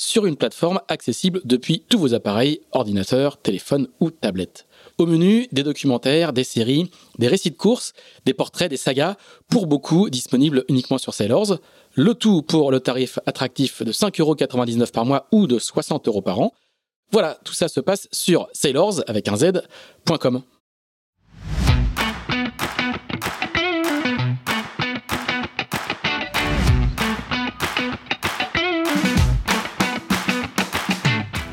sur une plateforme accessible depuis tous vos appareils, ordinateurs, téléphones ou tablettes. Au menu, des documentaires, des séries, des récits de courses, des portraits, des sagas, pour beaucoup disponibles uniquement sur Sailors. Le tout pour le tarif attractif de 5,99€ par mois ou de 60€ euros par an. Voilà, tout ça se passe sur sailors avec un z.com.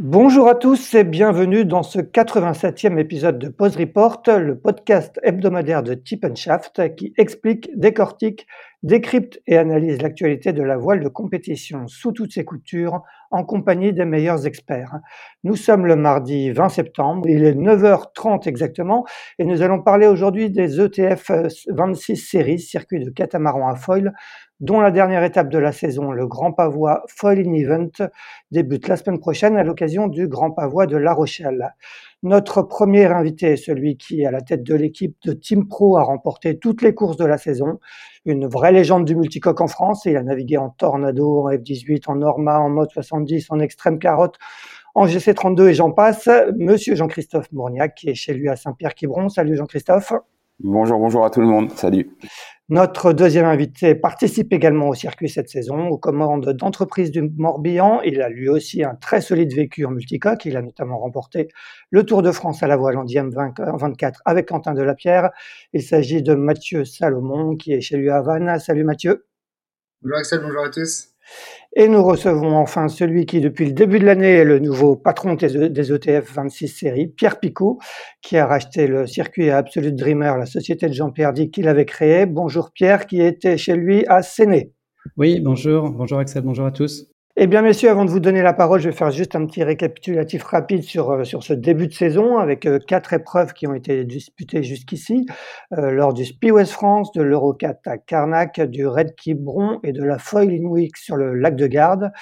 Bonjour à tous et bienvenue dans ce 87e épisode de Pause Report, le podcast hebdomadaire de Tip Shaft qui explique, décortique, décrypte et analyse l'actualité de la voile de compétition sous toutes ses coutures en compagnie des meilleurs experts. Nous sommes le mardi 20 septembre, il est 9h30 exactement et nous allons parler aujourd'hui des ETF 26 séries, circuit de catamaran à foil dont la dernière étape de la saison, le Grand Pavois Foiling Event, débute la semaine prochaine à l'occasion du Grand Pavois de La Rochelle. Notre premier invité celui qui, à la tête de l'équipe de Team Pro, a remporté toutes les courses de la saison. Une vraie légende du multicoque en France. Il a navigué en Tornado, en F18, en Norma, en mode 70, en extrême carotte, en GC32 et j'en passe. Monsieur Jean-Christophe Mourniac, qui est chez lui à Saint-Pierre-Quiberon. Salut Jean-Christophe. Bonjour, bonjour à tout le monde. Salut. Notre deuxième invité participe également au circuit cette saison, aux commandes d'entreprise du Morbihan. Il a lui aussi un très solide vécu en multicoque. Il a notamment remporté le Tour de France à la voile en DM 24 avec Quentin Delapierre. Il s'agit de Mathieu Salomon qui est chez lui à Havane. Salut Mathieu. Bonjour Axel, bonjour à tous. Et nous recevons enfin celui qui, depuis le début de l'année, est le nouveau patron des ETF 26 séries, Pierre Picot, qui a racheté le circuit à Absolute Dreamer, la société de Jean-Pierre Dick qu'il avait créée. Bonjour Pierre, qui était chez lui à Séné. Oui, bonjour. Bonjour Axel, bonjour à tous. Eh bien, messieurs, avant de vous donner la parole, je vais faire juste un petit récapitulatif rapide sur, euh, sur ce début de saison avec euh, quatre épreuves qui ont été disputées jusqu'ici euh, lors du West France, de l'Eurocat à Carnac, du Red Quiberon et de la Foiling Week sur le lac de Garde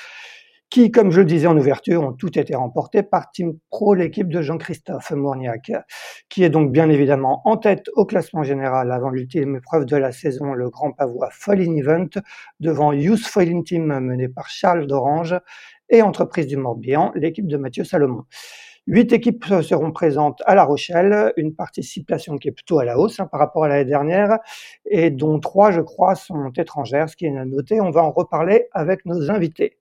qui, comme je le disais en ouverture, ont tout été remportés par Team Pro, l'équipe de Jean-Christophe Mourniac, qui est donc bien évidemment en tête au classement général avant l'ultime épreuve de la saison, le Grand Pavois Foiling Event, devant Youth Foiling Team mené par Charles d'Orange et Entreprise du Morbihan, l'équipe de Mathieu Salomon. Huit équipes seront présentes à La Rochelle, une participation qui est plutôt à la hausse hein, par rapport à l'année dernière, et dont trois, je crois, sont étrangères, ce qui est à noter. On va en reparler avec nos invités.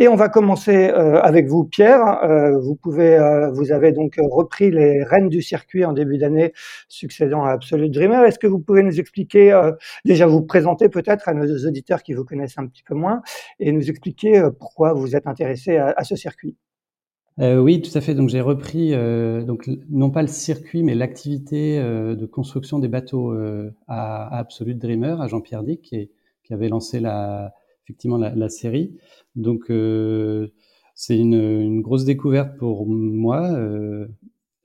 Et on va commencer euh, avec vous, Pierre. Euh, vous pouvez, euh, vous avez donc repris les rênes du circuit en début d'année, succédant à Absolute Dreamer. Est-ce que vous pouvez nous expliquer, déjà vous présenter peut-être à nos auditeurs qui vous connaissent un petit peu moins, et nous expliquer pourquoi vous êtes intéressé à, ce circuit? Oui, tout à fait. Donc j'ai repris, donc non pas le circuit, mais l'activité de construction des bateaux à, Absolute Dreamer, à Jean-Pierre Dick, qui, qui avait lancé la effectivement la, série. Donc euh, c'est une, grosse découverte pour moi. Euh,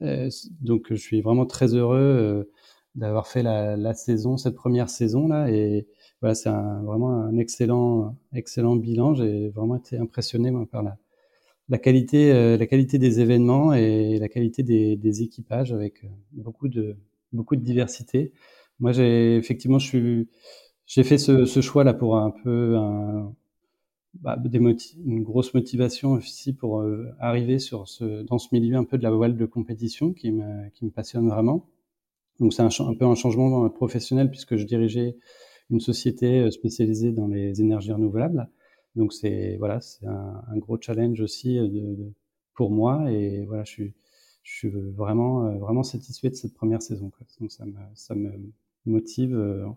euh, donc je suis vraiment très heureux d'avoir fait la, saison, cette première saison là, et voilà, c'est vraiment un excellent, excellent bilan. J'ai vraiment été impressionné par la, la qualité, la qualité des événements et la qualité des, des équipages avec beaucoup de, beaucoup de diversité. Moi, j'ai effectivement, je suis, j'ai fait ce, ce, choix là pour un peu un, bah, des une grosse motivation aussi pour euh, arriver sur ce, dans ce milieu un peu de la voile de compétition qui me, qui me passionne vraiment. Donc c'est un, peu un changement professionnel puisque je dirigeais une société euh, spécialisée dans les énergies renouvelables. Donc c'est voilà, c'est un, un, gros challenge aussi euh, de, pour moi et voilà, je suis, je suis vraiment vraiment satisfait de cette première saison. Quoi. Donc ça me, ça me motive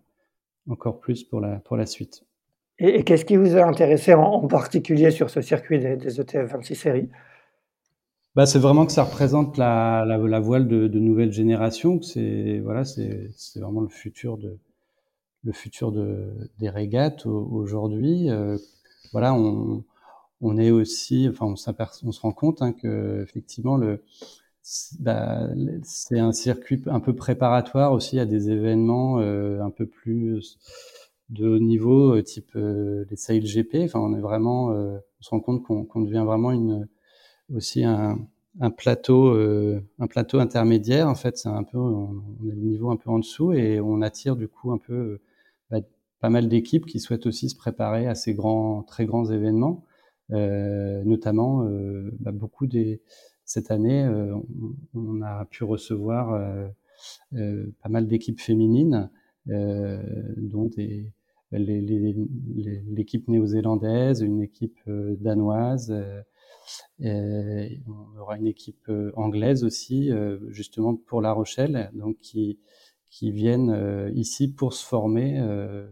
encore plus pour la, pour la suite. Et, qu'est-ce qui vous a intéressé en, particulier sur ce circuit des, ETF 26 séries? Bah, c'est vraiment que ça représente la, la, voile de, de nouvelle génération. C'est voilà, c'est vraiment le futur de le futur de, des régates aujourd'hui. Euh, voilà, on, on est aussi, enfin, on, on se rend compte hein, que effectivement le bah, c'est un circuit un peu préparatoire aussi à des événements euh, un peu plus de haut niveau, euh, type euh, les Sail GP. Enfin, on est vraiment, on se rend compte qu'on devient vraiment une aussi un, un plateau, un plateau intermédiaire. En fait, c'est un peu, on, est le niveau un peu en dessous et on attire du coup un peu bah, pas mal d'équipes qui souhaitent aussi se préparer à ces grands, très grands événements, notamment bah, beaucoup des cette année, euh, on, a pu recevoir euh, euh, pas mal d'équipes féminines, dont l'équipe néo-zélandaise, une équipe danoise. on aura une équipe anglaise aussi, justement pour La Rochelle, donc qui, viennent ici pour se former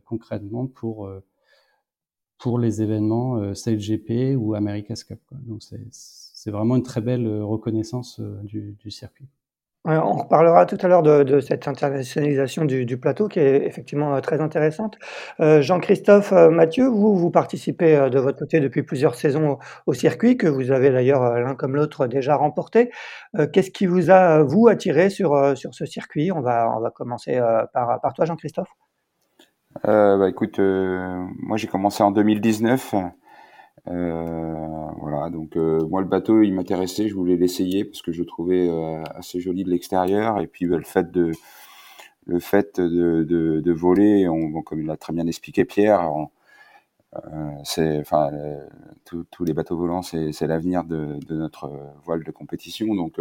concrètement pour pour les événements euh, GP ou America's Cup. Vraiment une très belle euh, reconnaissance euh, du, circuit. on reparlera tout à l'heure de, cette internationalisation du, plateau qui est effectivement euh, très intéressante. Jean-Christophe, Mathieu, vous, vous participez de votre côté depuis plusieurs saisons au, circuit, que vous avez d'ailleurs l'un comme l'autre déjà remporté. Qu'est-ce qui vous a, vous, attiré sur, sur ce circuit? On va, on va commencer par, par toi, Jean-Christophe. Euh, bah, écoute, euh, moi j'ai commencé en 2019. Euh, voilà, donc euh, moi le bateau il m'intéressait, je voulais l'essayer parce que je le trouvais assez joli de l'extérieur. Et puis bah, le fait de le fait de, de, de voler, on, comme il l'a très bien expliqué Pierre, c'est enfin tous les bateaux volants c'est l'avenir de, de, notre voile de compétition. Donc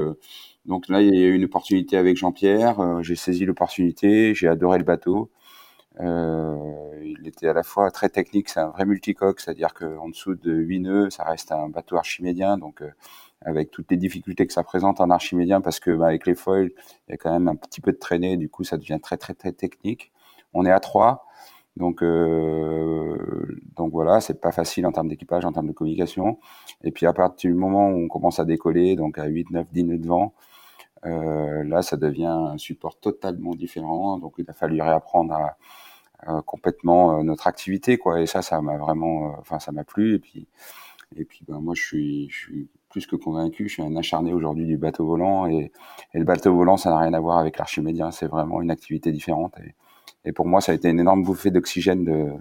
donc là il y a eu une opportunité avec Jean-Pierre j'ai saisi l'opportunité j'ai adoré le bateau. euh, il était à la fois très technique, c'est un vrai multicoque, c'est-à-dire qu'en dessous de 8 nœuds, ça reste un bateau archimédien, donc euh, avec toutes les difficultés que ça présente en archimédien, parce que bah, avec les foils, il y a quand même un petit peu de traînée, du coup ça devient très très très technique. On est à 3, donc euh, donc voilà, c'est pas facile en termes d'équipage, en termes de communication. Et puis à partir du moment où on commence à décoller, donc à 8, 9, 10 nœuds de vent, euh, là ça devient un support totalement différent. Donc il a fallu réapprendre à euh, complètement euh, notre activité quoi. Et ça ça m'a vraiment euh, enfin ça m'a plu. Et puis et puis ben moi je suis je suis plus que convaincu je suis un acharné aujourd'hui du bateau volant. Et, et le bateau volant ça n'a rien à voir avec l'archimédien. C'est vraiment une activité différente. Et, et pour moi ça a été une énorme bouffée d'oxygène de,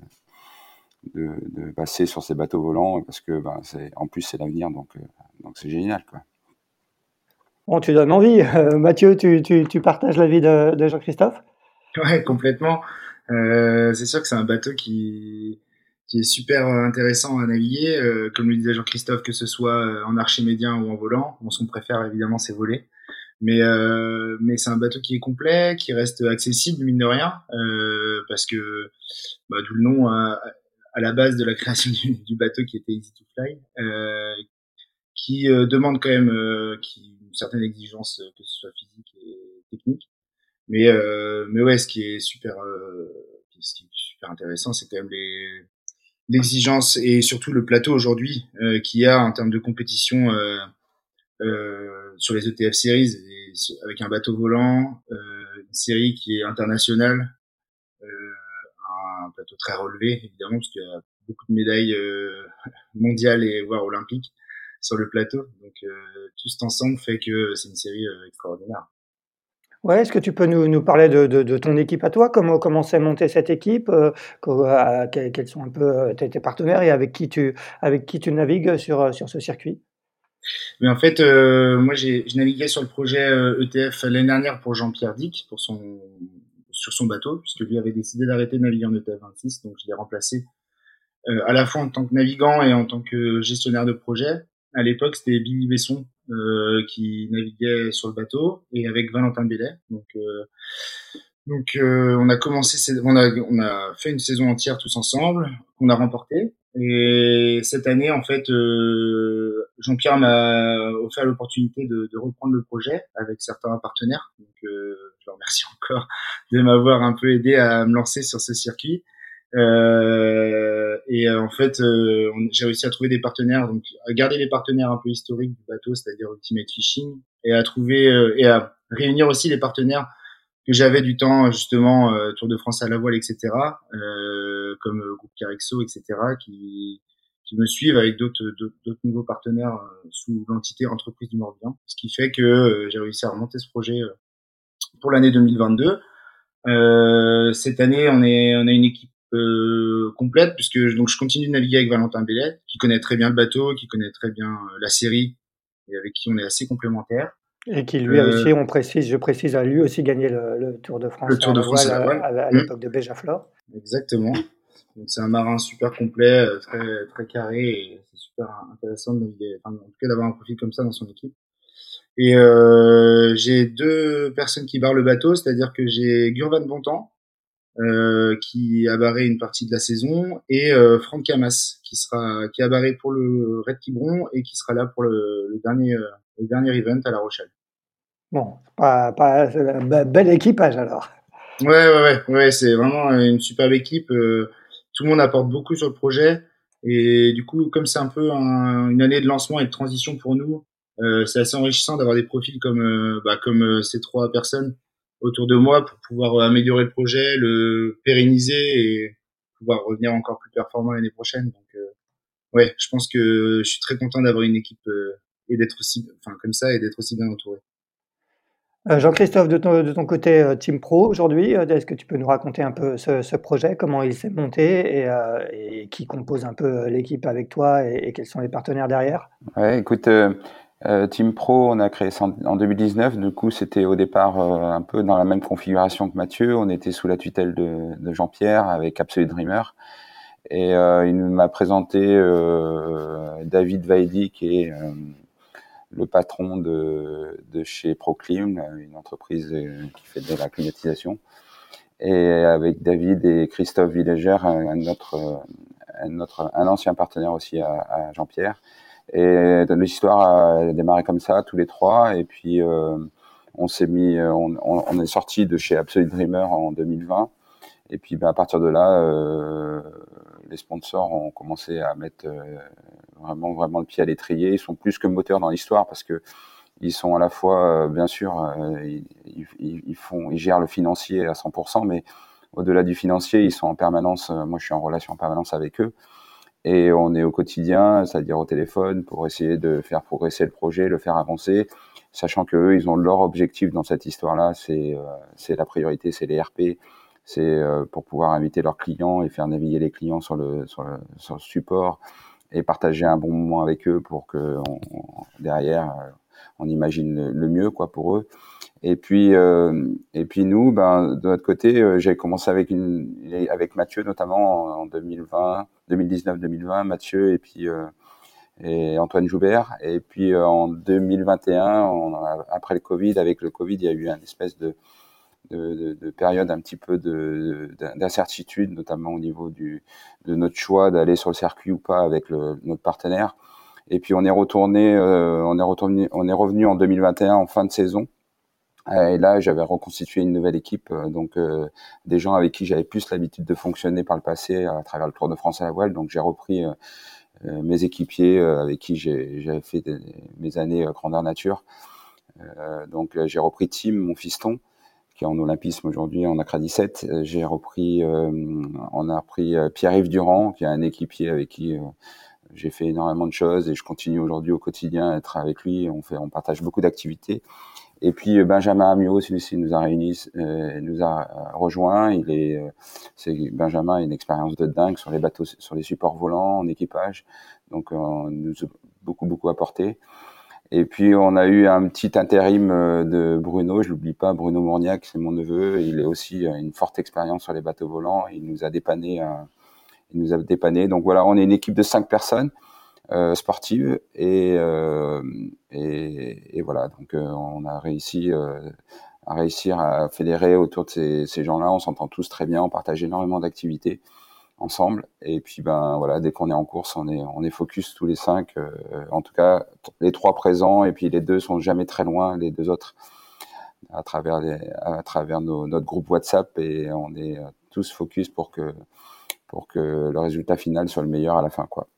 de, de passer sur ces bateaux volants. Parce que ben c'est en plus c'est l'avenir. Donc donc c'est génial quoi Bon, tu donnes envie. Mathieu, tu, tu, tu partages l'avis de, de Jean-Christophe? Ouais, complètement. Euh, c'est sûr que c'est un bateau qui, qui est super intéressant à naviguer. Euh, comme le disait Jean-Christophe, que ce soit euh, en archimédien ou en volant, on son préfère évidemment c'est voler. Mais euh, mais c'est un bateau qui est complet, qui reste accessible mine de rien, euh, parce que bah, d'où le nom à, la base de la création du, du bateau qui était Easy to Fly, euh, qui demande quand même qui, une certaine exigence que ce soit physique et technique. Mais euh, mais ouais, ce qui est super euh, ce qui est super intéressant, c'est quand même les l'exigence et surtout le plateau aujourd'hui euh, qu'il y a en termes de compétition euh, euh, sur les ETF series avec un bateau volant, euh, une série qui est internationale, un plateau très relevé évidemment parce qu'il y a beaucoup de médailles mondiales et voire olympiques sur le plateau. Donc tout cet ensemble fait que c'est une série extraordinaire. Ouais, est-ce que tu peux nous, nous parler de, de, de, ton équipe à toi? Comment, comment s'est montée cette équipe? Euh, quels, sont un peu euh, tes, partenaires et avec qui tu, avec qui tu navigues sur, euh, sur ce circuit? Mais en fait, euh, moi, j'ai navigué sur le projet ETF e l'année dernière pour Jean-Pierre Dick, pour son, sur son bateau, puisque lui avait décidé d'arrêter de naviguer en ETF 26, donc je l'ai remplacé à la fois en tant que navigant et en tant que gestionnaire de projet. À l'époque, c'était Billy Besson euh, qui naviguait sur le bateau et avec Valentin Bellet. Donc, euh, donc euh, on a commencé, on a, on a fait une saison entière tous ensemble, qu'on a remporté. Et cette année, en fait, euh, Jean-Pierre m'a offert l'opportunité de, de, reprendre le projet avec certains partenaires. Donc, je le remercie encore de m'avoir un peu aidé à me lancer sur ce circuit. Euh, et en fait, j'ai réussi à trouver des partenaires, donc à garder les partenaires un peu historiques du bateau, c'est-à-dire Ultimate Fishing, et à trouver et à réunir aussi les partenaires que j'avais du temps justement Tour de France à la voile, etc. comme groupe Carexo, etc. qui qui me suivent avec d'autres d'autres nouveaux partenaires euh, sous l'entité entreprise du Morbihan, ce qui fait que euh, j'ai réussi à remonter ce projet euh, pour l'année 2022. Euh, cette année, on est on a une équipe euh, complète puisque donc je continue de naviguer avec Valentin Bellet, qui connaît très bien le bateau, qui connaît très bien la série et avec qui on est assez complémentaires. Et qui lui a aussi, on précise, je précise, a lui aussi gagné le, le Tour de France. Le Tour de France à, à, mmh. l'époque de Béjaflor. Exactement. Donc c'est un marin super complet, euh, très très carré et c'est super intéressant de naviguer, enfin, en tout cas d'avoir un profil comme ça dans son équipe. Et euh, j'ai deux personnes qui barrent le bateau, c'est-à-dire que j'ai Gurvan Bontemps euh, qui a barré une partie de la saison et euh, Franck Camas qui sera qui a barré pour le Red Quiberon et qui sera là pour le, le dernier euh, le dernier event à La Rochelle. Bon, pas, pas bel équipage alors. Ouais ouais ouais ouais, c'est vraiment une superbe équipe. Euh, tout le monde apporte beaucoup sur le projet. Et du coup, comme c'est un peu une année de lancement et de transition pour nous, euh, c'est assez enrichissant d'avoir des profils comme, bah, comme ces trois personnes autour de moi pour pouvoir euh, améliorer le projet, le pérenniser et pouvoir revenir encore plus performant l'année prochaine. Donc, ouais, je pense que je suis très content d'avoir une équipe et d'être aussi, enfin, comme ça et d'être aussi bien entouré. Euh, Jean-Christophe, de ton, côté euh, Team Pro aujourd'hui, euh, est-ce que tu peux nous raconter un peu ce, projet, comment il s'est monté et, qui compose un peu l'équipe avec toi et, quels sont les partenaires derrière? Ouais, écoute, Team Pro, on a créé en, 2019. Du coup, c'était au départ un peu dans la même configuration que Mathieu. On était sous la tutelle de, Jean-Pierre avec Absolute Dreamer. Et il m'a présenté David Vaidi, qui est le patron de, chez Proclim, une entreprise euh, qui fait de la climatisation, et avec David et Christophe Villéger, un, autre, un, ancien partenaire aussi à Jean-Pierre. Et l'histoire a démarré comme ça, tous les trois, et puis euh, on s'est mis, on, on, est sorti de chez Absolute Dreamer en 2020, et puis ben, à partir de là, euh, les sponsors ont commencé à mettre euh, vraiment vraiment le pied à l'étrier. Ils sont plus que moteurs dans l'histoire parce que ils sont à la fois, euh, bien sûr, euh, ils, font, ils gèrent le financier à 100%, mais au-delà du financier, ils sont en permanence. moi, je suis en relation en permanence avec eux et on est au quotidien, c'est-à-dire au téléphone, pour essayer de faire progresser le projet, le faire avancer, sachant que eux, ils ont leur objectif dans cette histoire-là, c'est c'est la priorité, c'est les RP, c'est euh, pour pouvoir inviter leurs clients et faire naviguer les clients sur le, sur le, sur le support et partager un bon moment avec eux pour que on, derrière euh, on imagine le, mieux quoi pour eux. Et puis euh, et puis nous, ben de notre côté, euh, j'ai commencé avec une avec Mathieu notamment en 2020, 2019-2020, Mathieu et puis euh, et Antoine Joubert. Et puis en 2021, on après le Covid, avec le Covid, il y a eu un espèce de de, de, de période un petit peu d'incertitude, notamment au niveau du, de notre choix d'aller sur le circuit ou pas avec notre partenaire. Et puis on est retourné, euh, on est retourné, on est revenu en 2021 en fin de saison. Et là, j'avais reconstitué une nouvelle équipe, euh, donc euh, des gens avec qui j'avais plus l'habitude de fonctionner par le passé à travers le Tour de France à la voile. Donc j'ai repris mes équipiers avec qui j'avais fait mes années grandeur nature. donc j'ai repris Tim, mon fiston, en olympisme aujourd'hui en Accra 17. Euh, j'ai repris, euh, on a repris euh, Pierre-Yves Durand, qui est un équipier avec qui j'ai fait énormément de choses et je continue aujourd'hui au quotidien à être avec lui. On fait, on partage beaucoup d'activités. Et puis Benjamin Amiot, celui-ci nous a réunis, nous a rejoint. Il est, c'est Benjamin, a une expérience de dingue sur les bateaux, sur les supports volants en équipage. Donc, on nous a beaucoup beaucoup apporté. Et puis on a eu un petit intérim euh, de Bruno, je l'oublie pas, Bruno Mourniac, c'est mon neveu. Il est aussi euh, une forte expérience sur les bateaux volants. Il nous a dépanné, euh, il nous a dépanné. Donc voilà, on est une équipe de cinq personnes euh, sportives et, euh, et, et voilà. Donc on a réussi à réussir à fédérer autour de ces, ces gens-là. On s'entend tous très bien, on partage énormément d'activités ensemble. Et puis ben voilà, dès qu'on est en course, on est on est focus tous les cinq. Euh, en tout cas, les trois présents et puis les deux sont jamais très loin, les deux autres. à travers les, à travers nos, notre groupe WhatsApp et on est tous focus pour que pour que le résultat final soit le meilleur à la fin quoi.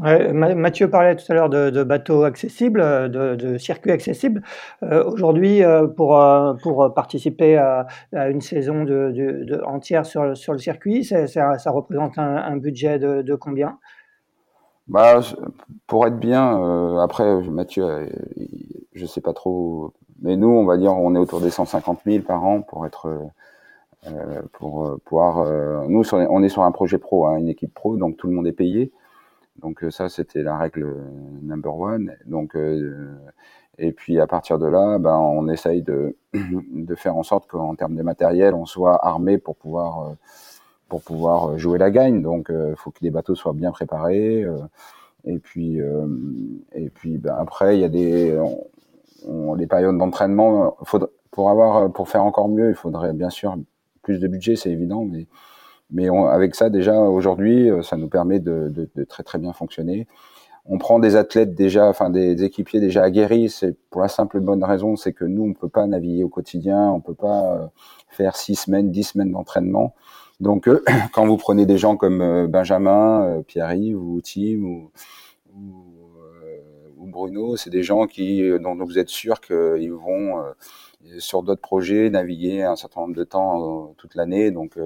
Mathieu parlait tout à l'heure de, bateaux accessibles, de, circuits accessibles. Euh, aujourd'hui, euh, pour, euh, pour participer à, une saison entière sur, le circuit, ça, représente un, budget de, combien? Bah, Pour être bien, après, Mathieu, je sais pas trop, mais nous, on va dire, on est autour des 150 000 par an pour être. pour pouvoir, nous, on est sur un projet pro, hein, une équipe pro, donc tout le monde est payé. Donc euh, ça, c'était la règle euh, number one. Donc euh, et puis à partir de là, ben, on essaye de, de faire en sorte qu'en termes de matériel, on soit armé pour pouvoir pour pouvoir jouer la gagne. Donc, il faut que les bateaux soient bien préparés. et puis, et puis, ben, après, il y a des on, les périodes d'entraînement. Pour avoir, pour faire encore mieux, il faudrait bien sûr plus de budget, c'est évident, mais mais avec ça, déjà, aujourd'hui, euh, ça nous permet de, de, de, très très bien fonctionner. On prend des athlètes déjà, enfin des, équipiers déjà aguerris. C'est pour la simple bonne raison, c'est que nous, on peut pas naviguer au quotidien, on peut pas euh, faire six semaines, dix semaines d'entraînement. Donc, euh, quand vous prenez des gens comme Benjamin, Pierre-Yves ou Tim ou, ou, ou Bruno, c'est des gens qui, dont vous êtes sûr qu'ils vont sur d'autres projets naviguer un certain nombre de temps toute l'année. Donc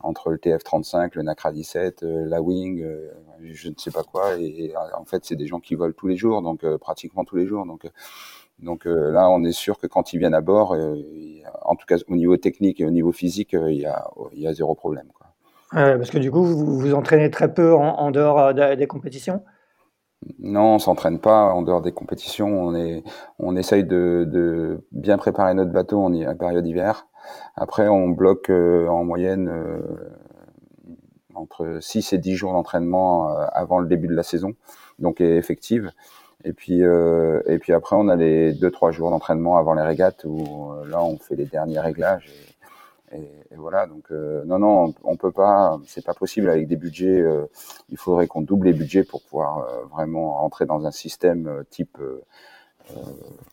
entre le TF35, le Nacra 17, euh, la Wing, euh, je ne sais pas quoi. Et, en fait, c'est des gens qui volent tous les jours, donc euh, pratiquement tous les jours. Donc, là, on est sûr que quand ils viennent à bord, en tout cas au niveau technique et au niveau physique, il y a, il y a zéro problème. Quoi. parce que du coup, vous vous entraînez très peu en, dehors des compétitions? Non, on s'entraîne pas en dehors des compétitions. On est, on essaye de, de bien préparer notre bateau en, période d'hiver. Après, on bloque euh, en moyenne euh, entre 6 et 10 jours d'entraînement euh, avant le début de la saison, donc effective. Et puis, et puis après, on a les 2-3 jours d'entraînement avant les régates où là, on fait les derniers réglages. Et, voilà, donc non, non, on, peut pas, c'est pas possible avec des budgets. il faudrait qu'on double les budgets pour pouvoir vraiment rentrer dans un système type euh,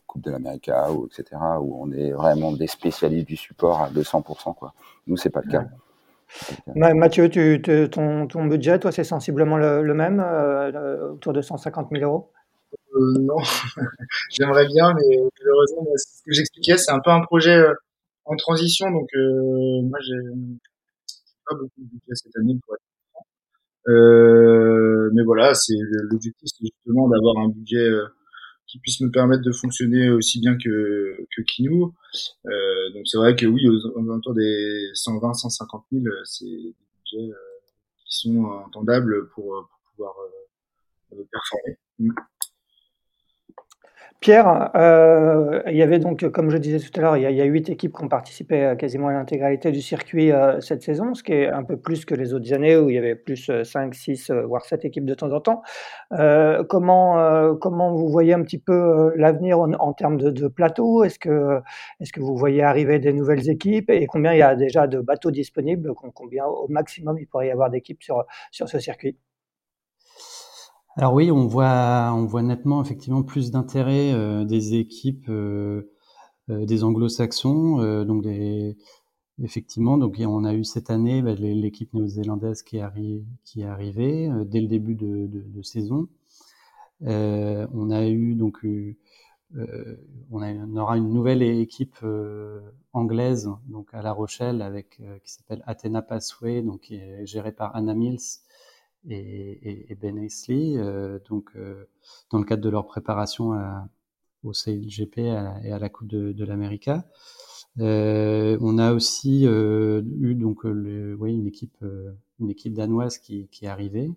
Coupe de l'Amérique ou etc. où on est vraiment des spécialistes du support à 200%. Quoi. Nous, c'est pas le cas. Mathieu, tu, ton, ton, budget, toi, c'est sensiblement le, même, euh, autour de 150 000 euros? Euh, Non, j'aimerais bien, mais malheureusement, ce que j'expliquais, c'est un peu un projet en transition, donc moi, j'ai pas beaucoup de budget cette année pour être mais voilà, c'est l'objectif, c'est justement d'avoir un budget qui puisse me permettre de fonctionner aussi bien que, que Kinou. Euh, donc c'est vrai que oui, aux alentours des 120, 150 000, c'est des budgets euh, qui sont entendables pour, pouvoir euh, performer. Pierre, euh, il y avait donc, comme je disais tout à l'heure, il, y a huit équipes qui ont participé à quasiment à l'intégralité du circuit euh, cette saison, ce qui est un peu plus que les autres années où il y avait plus 5, euh, 6, voire 7 équipes de temps en temps. comment, comment vous voyez un petit peu l'avenir en, termes de, plateaux Est-ce que, est que vous voyez arriver des nouvelles équipes? Et combien il y a déjà de bateaux disponibles? Combien au maximum il pourrait y avoir d'équipes sur, sur ce circuit? Alors oui, on voit, nettement effectivement plus d'intérêt euh, des équipes euh, euh, des anglo-saxons, donc effectivement, donc on a eu cette année bah, l'équipe néo-zélandaise qui qui est arrivée dès le début de, saison. on a eu donc on, aura une nouvelle équipe anglaise donc à La Rochelle avec qui s'appelle Athena Passway donc qui est gérée par Anna Mills et, Ben Aisley, euh, donc euh, dans le cadre de leur préparation au CLGP et à la Coupe de, de l'América. Euh, on a aussi euh, eu donc une équipe une équipe danoise qui, est arrivée.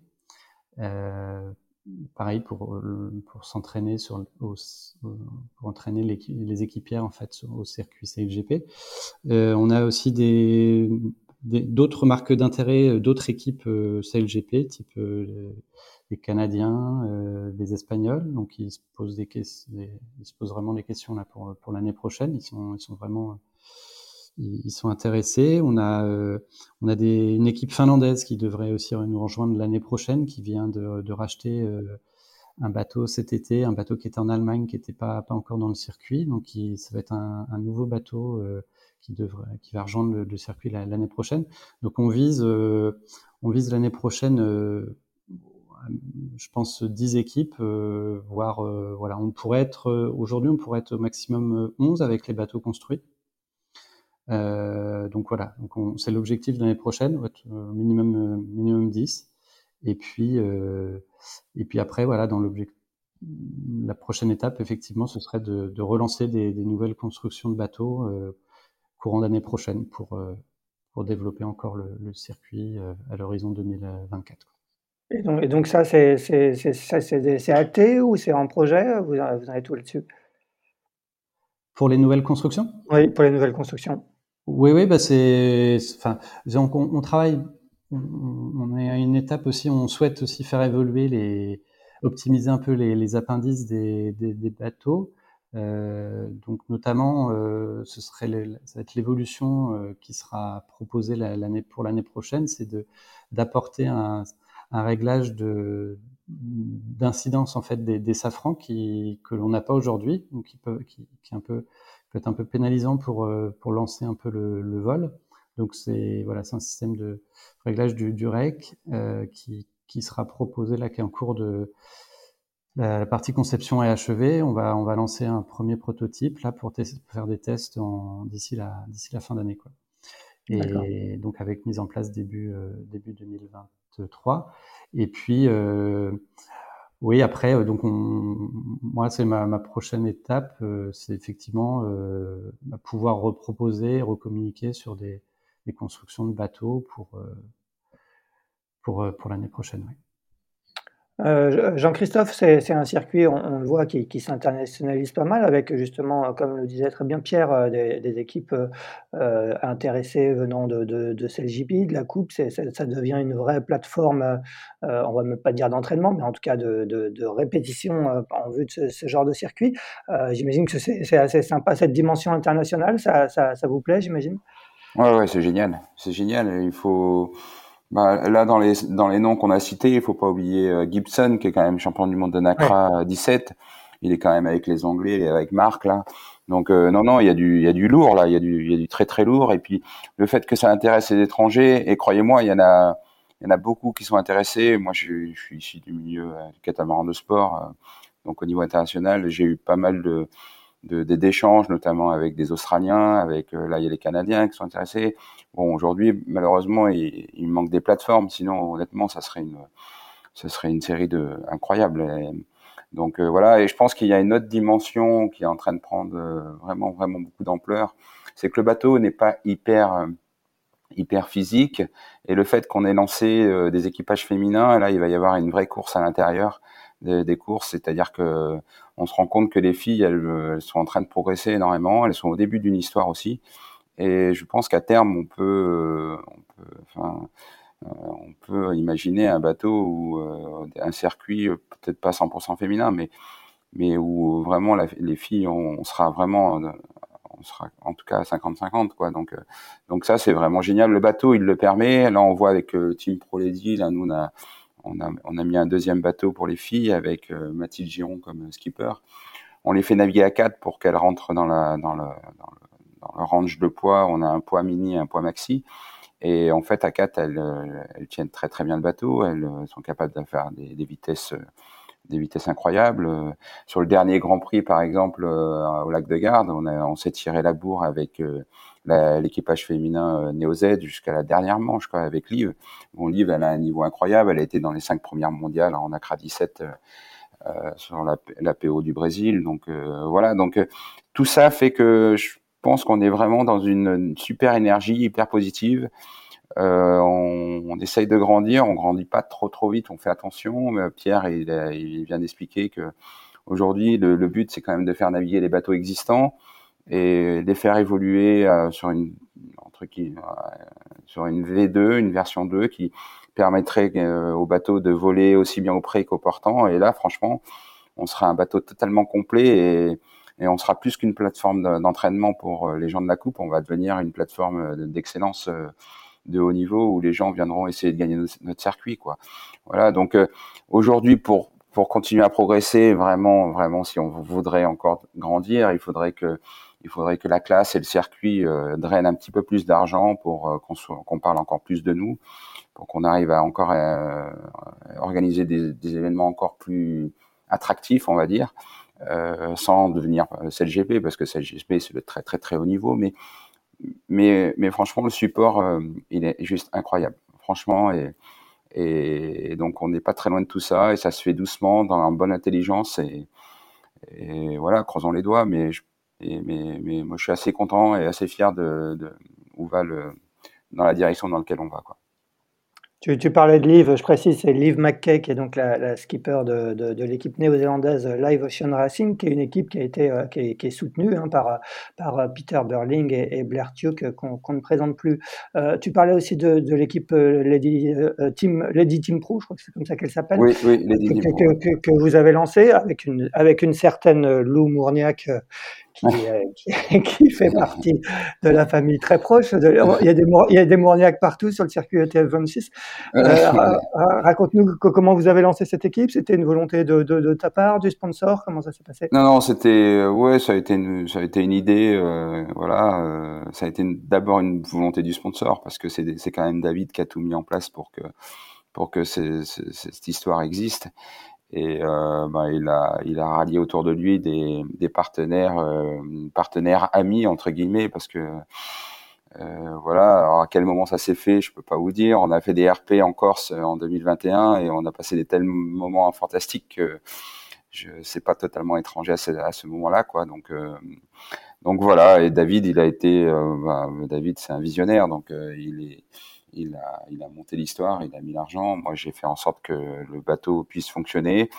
pareil pour pour s'entraîner sur pour entraîner les équipières en fait au circuit CLGP. on a aussi des d'autres marques d'intérêt, euh, d'autres équipes euh, CLGP, type euh, les Canadiens, les Espagnols, donc ils se posent des, ils se posent vraiment des questions là pour pour l'année prochaine. Ils sont ils sont vraiment ils, sont intéressés. On a on a des, une équipe finlandaise qui devrait aussi nous rejoindre l'année prochaine, qui vient de, de racheter un bateau cet été, un bateau qui était en Allemagne, qui n'était pas, pas encore dans le circuit. Donc, ça va être un, un nouveau bateau euh, qui, devrait, qui va rejoindre le, circuit l'année prochaine. Donc, on vise, euh, on vise l'année prochaine, euh, je pense, 10 équipes, voire, voilà, on pourrait être, aujourd'hui, on pourrait être au maximum 11 avec les bateaux construits. donc voilà, donc c'est l'objectif de l'année prochaine, minimum, minimum 10. Et puis, euh, et puis après, voilà, dans l'objectif, la prochaine étape, effectivement, ce serait de, relancer des, nouvelles constructions de bateaux euh, courant d'année prochaine pour, euh, pour développer encore le, le circuit euh, à l'horizon 2024. Et donc, et donc ça, c'est acté ou c'est en projet? Vous, vous en avez tout là-dessus? Pour les nouvelles constructions? Oui, pour les nouvelles constructions. Oui, oui, bah c'est, enfin, on, on travaille on est à une étape aussi, on souhaite aussi faire évoluer les, optimiser un peu les, les appendices des, des, des bateaux. Euh, donc notamment, euh, ce serait ça va être l'évolution euh, qui sera proposée l'année pour l'année prochaine, c'est de d'apporter un, un, réglage de d'incidence en fait des, des safrans qui que l'on n'a pas aujourd'hui, donc qui peut qui, qui un peu peut être un peu pénalisant pour pour lancer un peu le, le vol. Donc c'est voilà, c'est un système de réglage du, du REC euh, qui, qui, sera proposé là, qui est en cours de la, partie conception est achevée. On va on va lancer un premier prototype là pour, faire des tests d'ici la fin d'année quoi. Et donc avec mise en place début euh, début 2023. Et puis euh, oui, après, euh, donc on, moi, c'est ma, ma, prochaine étape, euh, c'est effectivement euh, pouvoir reproposer, recommuniquer sur des, des constructions de bateaux pour, euh, pour, euh, pour l'année prochaine. Oui. Euh, Jean-Christophe, c'est un circuit, on, le voit, qui, s'internationalise pas mal avec justement, comme le disait très bien Pierre, des, des équipes euh, intéressées venant de, de, de de la Coupe. ça devient une vraie plateforme, euh, on va même pas dire d'entraînement, mais en tout cas de, répétition en vue de ce, genre de circuit. j'imagine que c'est assez sympa cette dimension internationale. Ça, ça, ça vous plaît, j'imagine? Ouais, ouais, c'est génial. C'est génial. Il faut. Bah, là, dans les dans les noms qu'on a cités, il faut pas oublier euh, Gibson, qui est quand même champion du monde de Nacra ouais. 17. Il est quand même avec les Anglais, il est avec Marc là. Donc euh, non, non, il y a du il y a du lourd là, il y a du il y a du très très lourd. Et puis le fait que ça intéresse les étrangers, et croyez-moi, il y en a il y en a beaucoup qui sont intéressés. Moi, je, je suis issu du milieu euh, du catamaran de sport, euh, donc au niveau international, j'ai eu pas mal de d'échanges, notamment avec des Australiens, avec euh, là il y a les Canadiens qui sont intéressés. Bon, aujourd'hui malheureusement il, il, manque des plateformes, sinon honnêtement ça serait une ça serait une série de incroyable. Donc euh, voilà, et je pense qu'il y a une autre dimension qui est en train de prendre euh, vraiment vraiment beaucoup d'ampleur, c'est que le bateau n'est pas hyper euh, hyper physique. Et le fait qu'on ait lancé des équipages féminins, là il va y avoir une vraie course à l'intérieur des, courses, c'est-à-dire que on se rend compte que les filles, elles, elles, sont en train de progresser énormément, elles sont au début d'une histoire aussi, et je pense qu'à terme, on peut, on peut, enfin, euh, on peut imaginer un bateau ou euh, un circuit, peut-être pas 100% féminin, mais mais où vraiment les filles, on, sera vraiment, on sera en tout cas à 50-50 quoi. Donc donc ça c'est vraiment génial. Le bateau, il le permet. Là, on voit avec le Team Pro là nous on a on a, mis un deuxième bateau pour les filles avec euh, Mathilde Giron comme skipper. On les fait naviguer à quatre pour qu'elles rentrent dans, la, le, range de poids. On a un poids mini, un poids maxi. Et en fait, à quatre, elles, elles tiennent très très bien le bateau. Elles sont capables de faire des, vitesses incroyables. Sur le dernier Grand Prix, par exemple, euh, au lac de Garde, on, s'est tiré la bourre avec euh, l'équipage féminin euh, Neo Z jusqu'à la dernière manche, quoi, avec Liv. Bon, Liv, elle a un niveau incroyable. Elle a été dans les cinq premières mondiales en Accra 17 euh, sur la, PO du Brésil. Donc euh, voilà. Donc tout ça fait que je pense qu'on est vraiment dans une, super énergie hyper positive. Euh, on, on, essaye de grandir, on grandit pas trop trop vite, on fait attention. Pierre, il, il vient d'expliquer que aujourd'hui le, le, but c'est quand même de faire naviguer les bateaux existants et les faire évoluer euh, sur une entre qui euh, sur une V2, une version 2 qui permettrait euh, au bateau de voler aussi bien au près qu'au portant. Et là, franchement, on sera un bateau totalement complet et, et on sera plus qu'une plateforme d'entraînement pour les gens de la coupe. On va devenir une plateforme d'excellence de haut niveau où les gens viendront essayer de gagner notre, circuit quoi. Voilà, donc euh, aujourd'hui pour pour continuer à progresser, vraiment, vraiment, si on voudrait encore grandir, il faudrait que, il faudrait que la classe et le circuit euh, drainent un petit peu plus d'argent pour euh, qu'on parle encore plus de nous, pour qu'on arrive à encore euh, organiser des, des, événements encore plus attractifs, on va dire, euh, sans devenir CLGP, parce que CLGP c'est le très très très haut niveau, mais mais mais franchement le support il est juste incroyable, franchement et et, donc on n'est pas très loin de tout ça et ça se fait doucement dans une bonne intelligence et, et voilà, croisons les doigts. Mais, je, mais, mais, moi je suis assez content et assez fier de, de où va le dans la direction dans laquelle on va quoi. Tu, tu, parlais de Liv, je précise, c'est Liv McKay qui est donc la, la skipper de, de, de l'équipe néo-zélandaise Live Ocean Racing, qui est une équipe qui a été euh, qui, est, qui, est, soutenue hein, par, par euh, Peter Burling et, et Blair Tuke qu'on ne présente plus. Euh, tu parlais aussi de, de l'équipe euh, Lady Team Lady Team Pro, je crois que c'est comme ça qu'elle s'appelle. Oui, oui, Lady que, que, que, que, vous avez lancé avec une avec une certaine Lou Mourniac qui, euh, qui, fait partie de la famille très proche. De, il, y a des, il y a des Mourniacs partout sur le circuit ETF 26. Euh, Raconte-nous comment vous avez lancé cette équipe. C'était une volonté de, de, de, ta part, du sponsor? Comment ça s'est passé? Non, non, c'était ouais, ça a été une, ça a été une idée. Euh, voilà, euh, ça a été d'abord une volonté du sponsor parce que c'est c'est quand même David qui a tout mis en place pour que pour que cette histoire existe et euh, bah, il a il a rallié autour de lui des, des partenaires euh, partenaires amis entre guillemets parce que euh, voilà. Alors à quel moment ça s'est fait je peux pas vous dire. On a fait des RP en Corse en 2021 et on a passé des tels moments fantastiques que je c'est pas totalement étranger à ce, à ce moment-là quoi. Donc euh, donc voilà. Et David il a été euh, bah, David c'est un visionnaire. Donc euh, il est il a, monté l'histoire, il a mis l'argent. Moi, j'ai fait en sorte que le bateau puisse fonctionner.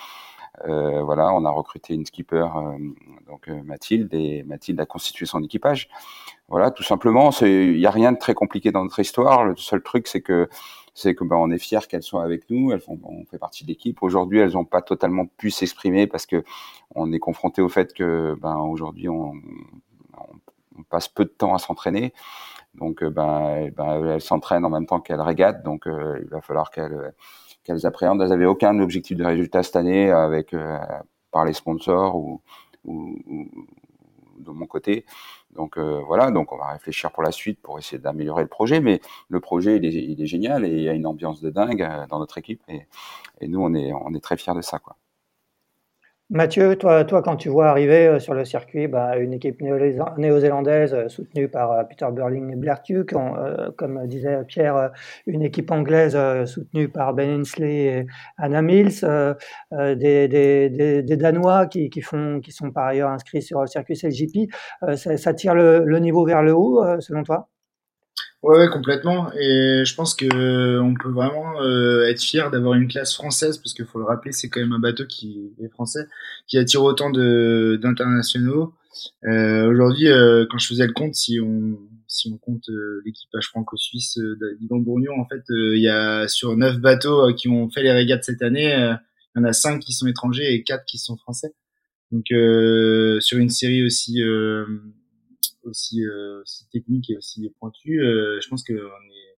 Euh, voilà, on a recruté une skipper, euh, donc euh, Mathilde, et Mathilde a constitué son équipage. Voilà, tout simplement. Il n'y a rien de très compliqué dans notre histoire. Le seul truc, c'est que c'est que ben, on est fiers qu'elles soient avec nous. Elles font, on fait partie de l'équipe. Aujourd'hui, elles n'ont pas totalement pu s'exprimer parce que on est confronté au fait que ben aujourd'hui on passe peu de temps à s'entraîner. Donc, euh, ben, ben, elles s'entraînent en même temps qu'elles régatent. Donc, euh, il va falloir qu'elles qu'elles appréhendent. Elles n'avaient aucun objectif de résultat cette année avec euh, par les sponsors ou, ou, ou, de mon côté. Donc voilà, donc on va réfléchir pour la suite pour essayer d'améliorer le projet. Mais le projet il est, il est, génial et il y a une ambiance de dingue dans notre équipe et, et nous on est on est très fiers de ça quoi. Mathieu, toi, toi, quand tu vois arriver euh, sur le circuit bah, une équipe néo-zélandaise euh, soutenue par euh, Peter Burling et Blair Tuke, comme disait Pierre, une équipe anglaise soutenue par Ben Ainsley et Anna Mills, des, des, des, des, Danois qui, qui, font, qui sont par ailleurs inscrits sur le circuit CLGP, ça, ça, tire le, le, niveau vers le haut, selon toi? Ouais, ouais, complètement. Et je pense que on peut vraiment euh, être fier d'avoir une classe française parce qu'il faut le rappeler, c'est quand même un bateau qui est français, qui attire autant de d'internationaux. Euh, Aujourd'hui, euh, quand je faisais le compte, si on si on compte euh, l'équipage franco-suisse euh, d'Ivan Bourgnon, en fait, il y a sur neuf bateaux qui ont fait les régates cette année, il y en a cinq qui sont étrangers et quatre qui sont français. Donc sur une série aussi aussi, euh, aussi technique et aussi pointu, euh, je pense qu'on est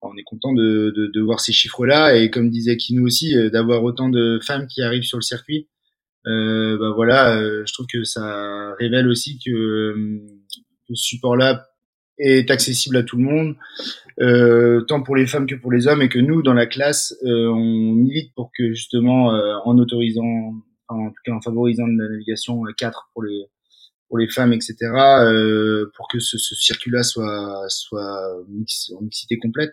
on est content de, de, de voir ces chiffres-là et comme disait Kino aussi, euh, d'avoir autant de femmes qui arrivent sur le circuit. Euh, bah voilà, je trouve que ça révèle aussi que, que ce support-là est accessible à tout le monde, euh, tant pour les femmes que pour les hommes, et que nous, dans la classe, euh, on milite pour que justement, euh, en autorisant, en tout cas en favorisant la navigation à 4 pour les pour les femmes, etc., euh, pour que ce, ce circuit-là soit soit mix, en mixité complète.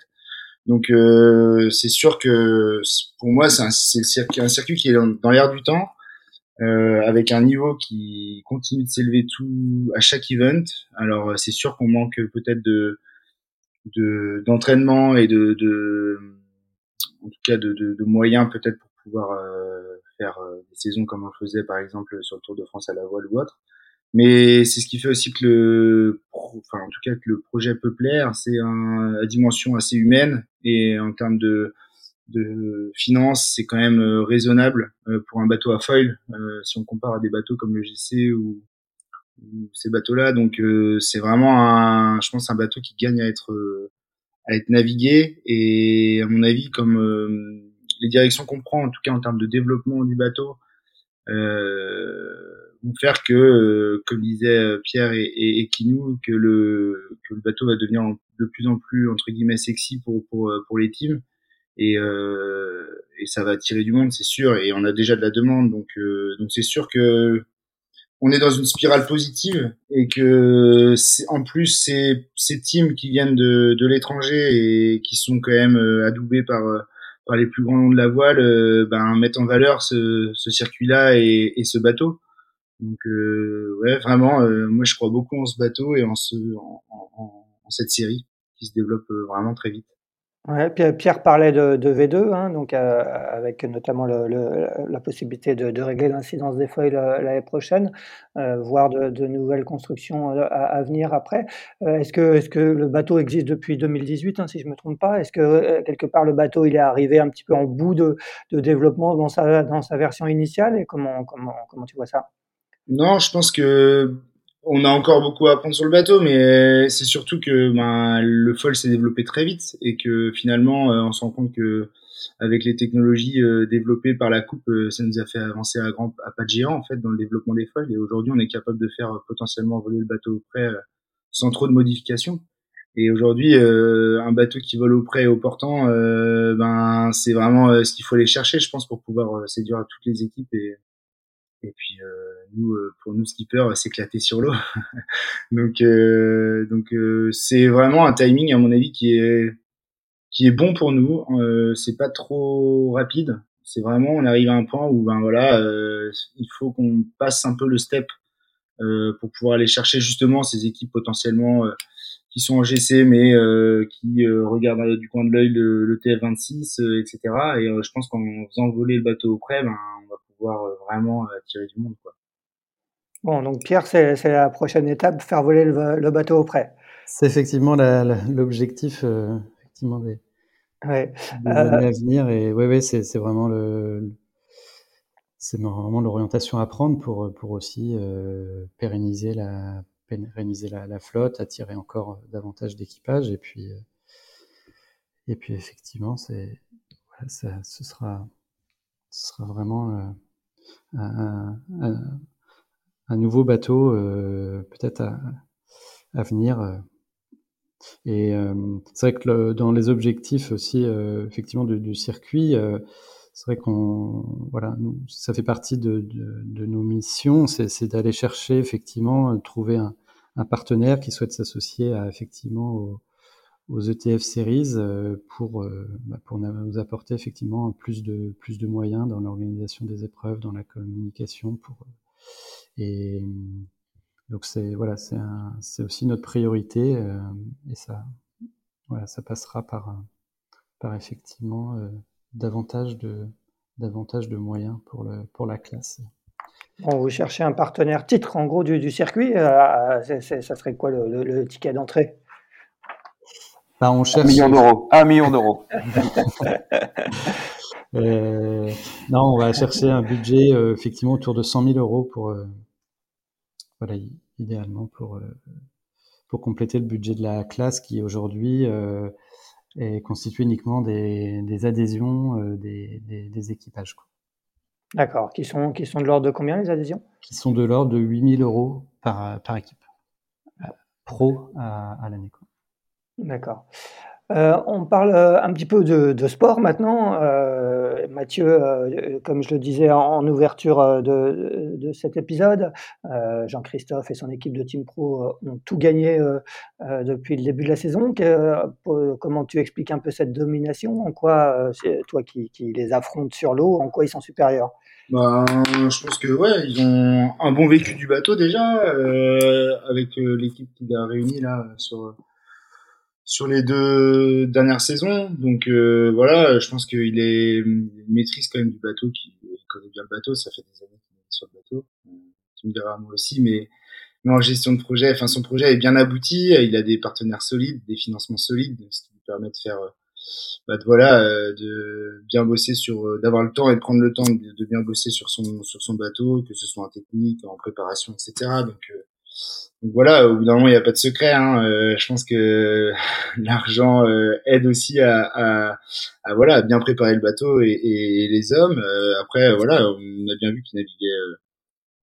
Donc euh, c'est sûr que pour moi c'est un, circuit, un circuit qui est dans, l'air du temps, euh, avec un niveau qui continue de s'élever tout à chaque event. Alors c'est sûr qu'on manque peut-être de d'entraînement et de, de en tout cas de, de, de moyens peut-être pour pouvoir euh, faire euh, des saisons comme on faisait par exemple sur le Tour de France à la voile ou autre. Mais c'est ce qui fait aussi que le, enfin en tout cas que le projet peut plaire, c'est un, la dimension assez humaine. Et en termes de de finances, c'est quand même euh, raisonnable euh, pour un bateau à foil euh, si on compare à des bateaux comme le GC ou, ou ces bateaux-là. Donc c'est vraiment un, je pense un bateau qui gagne à être à être navigué. Et à mon avis comme les directions qu'on prend, en tout cas en termes de développement du bateau, vont faire que, comme disait Pierre et, et, et Kinou, que le, que le bateau va devenir de plus en plus entre guillemets sexy pour pour, pour les teams et, euh, et ça va attirer du monde, c'est sûr. Et on a déjà de la demande, donc euh, donc c'est sûr que on est dans une spirale positive et que en plus ces ces teams qui viennent de de l'étranger et qui sont quand même euh, adoubés par par les plus grands noms de la voile, euh, ben mettent en valeur ce, ce circuit-là et, et, ce bateau. Donc euh, ouais, vraiment, moi je crois beaucoup en ce bateau et en ce en, cette série qui se développe vraiment très vite. Ouais, Pierre parlait de, de V2, hein, donc euh, avec notamment la possibilité de, régler l'incidence des feuilles l'année prochaine, euh, voire de, nouvelles constructions euh, à, venir après. Euh, est-ce que, est-ce que le bateau existe depuis 2018, hein, si je me trompe pas? Est-ce que euh, quelque part le bateau il est arrivé un petit peu en bout de, de développement dans sa, dans sa version initiale? Et comment, comment, comment tu vois ça? Non, je pense que on a encore beaucoup à apprendre sur le bateau, mais c'est surtout que ben, le foil s'est développé très vite et que finalement, euh, on se rend compte que avec les technologies euh, développées par la coupe, euh, ça nous a fait avancer à, grand, à pas de géant en fait dans le développement des foils. Et aujourd'hui, on est capable de faire potentiellement voler le bateau au près sans trop de modifications. Et aujourd'hui, un bateau qui vole au près et au portant, ben c'est vraiment ce qu'il faut aller chercher, je pense, pour pouvoir séduire toutes les équipes et, et puis euh, nous, euh, pour nous skippers, s'éclater sur l'eau. donc euh, donc c'est vraiment un timing à mon avis qui est qui est bon pour nous. c'est pas trop rapide. C'est vraiment on arrive à un point où ben voilà, il faut qu'on passe un peu le step pour pouvoir aller chercher justement ces équipes potentiellement qui sont en GC mais euh, qui euh, regardent du coin de l'œil le, le, TF26, etc. Et je pense qu'en faisant voler le bateau auprès, ben, on va pouvoir vraiment attirer du monde. Quoi. Bon, donc Pierre, c'est la prochaine étape, faire voler le, le bateau auprès. C'est effectivement l'objectif euh, effectivement des, ouais. des années à venir. Et ouais, ouais, c'est vraiment le, c'est vraiment l'orientation à prendre pour pour aussi pérenniser la pérenniser la, la, flotte, attirer encore davantage d'équipage et puis euh, et puis effectivement c'est voilà, ça, ce sera ce sera vraiment euh, un, nouveau bateau euh, peut-être à, venir euh. et euh, c'est vrai que dans les objectifs aussi effectivement du, circuit c'est vrai qu'on voilà, nous, ça fait partie de, nos missions, c'est d'aller chercher effectivement trouver un, partenaire qui souhaite s'associer à effectivement aux, aux, ETF Series pour euh, bah, pour nous apporter effectivement plus de plus de moyens dans l'organisation des épreuves, dans la communication pour et donc c'est voilà c'est aussi notre priorité euh, et ça voilà ça passera par par effectivement euh, davantage de davantage de moyens pour le pour la classe. Bon, vous cherchez un partenaire titre en gros du, du circuit, euh, ça serait quoi le ticket d'entrée? Bah, on cherche... Un million d'euros. Un million d'euros. euh, non, on va chercher un budget euh, effectivement autour de 100 000 euros pour, euh, voilà, idéalement pour, euh, pour compléter le budget de la classe qui aujourd'hui est constitué uniquement des, des adhésions euh, des, des, des, équipages. D'accord. Qui sont, qui sont de l'ordre de combien les adhésions? Qui sont de l'ordre de 8000 euros par, par équipe, euh, pro à, à l'année. D'accord. Euh, on parle euh, un petit peu de, sport maintenant. Euh, Mathieu, comme je le disais en, ouverture de, cet épisode, Jean-Christophe et son équipe de Team Pro ont tout gagné depuis le début de la saison. Comment tu expliques un peu cette domination? En quoi, toi qui, les affrontes sur l'eau, en quoi ils sont supérieurs? Bah, je pense que ouais, ils ont un bon vécu du bateau déjà avec l'équipe qui a réuni là sur sur les deux dernières saisons. Donc euh, voilà, je pense qu'il est maîtrise quand même du bateau, qui connaît bien le bateau. Ça fait des années qu'il est sur le bateau. Euh, tu me diras moi aussi, mais, mais en gestion de projet, enfin son projet est bien abouti. Il a des partenaires solides, des financements solides, ce qui lui permet de faire bah, de, voilà, euh, de bien bosser sur, d'avoir le temps et de prendre le temps de, de, bien bosser sur son sur son bateau, que ce soit en technique, en préparation, etc. Donc donc voilà, au bout d'un moment, il n'y a pas de secret. Hein. Euh, je pense que l'argent euh, aide aussi à, à, à, voilà, à bien préparer le bateau et, et, les hommes. Euh, après, voilà, on a bien vu qu'ils naviguaient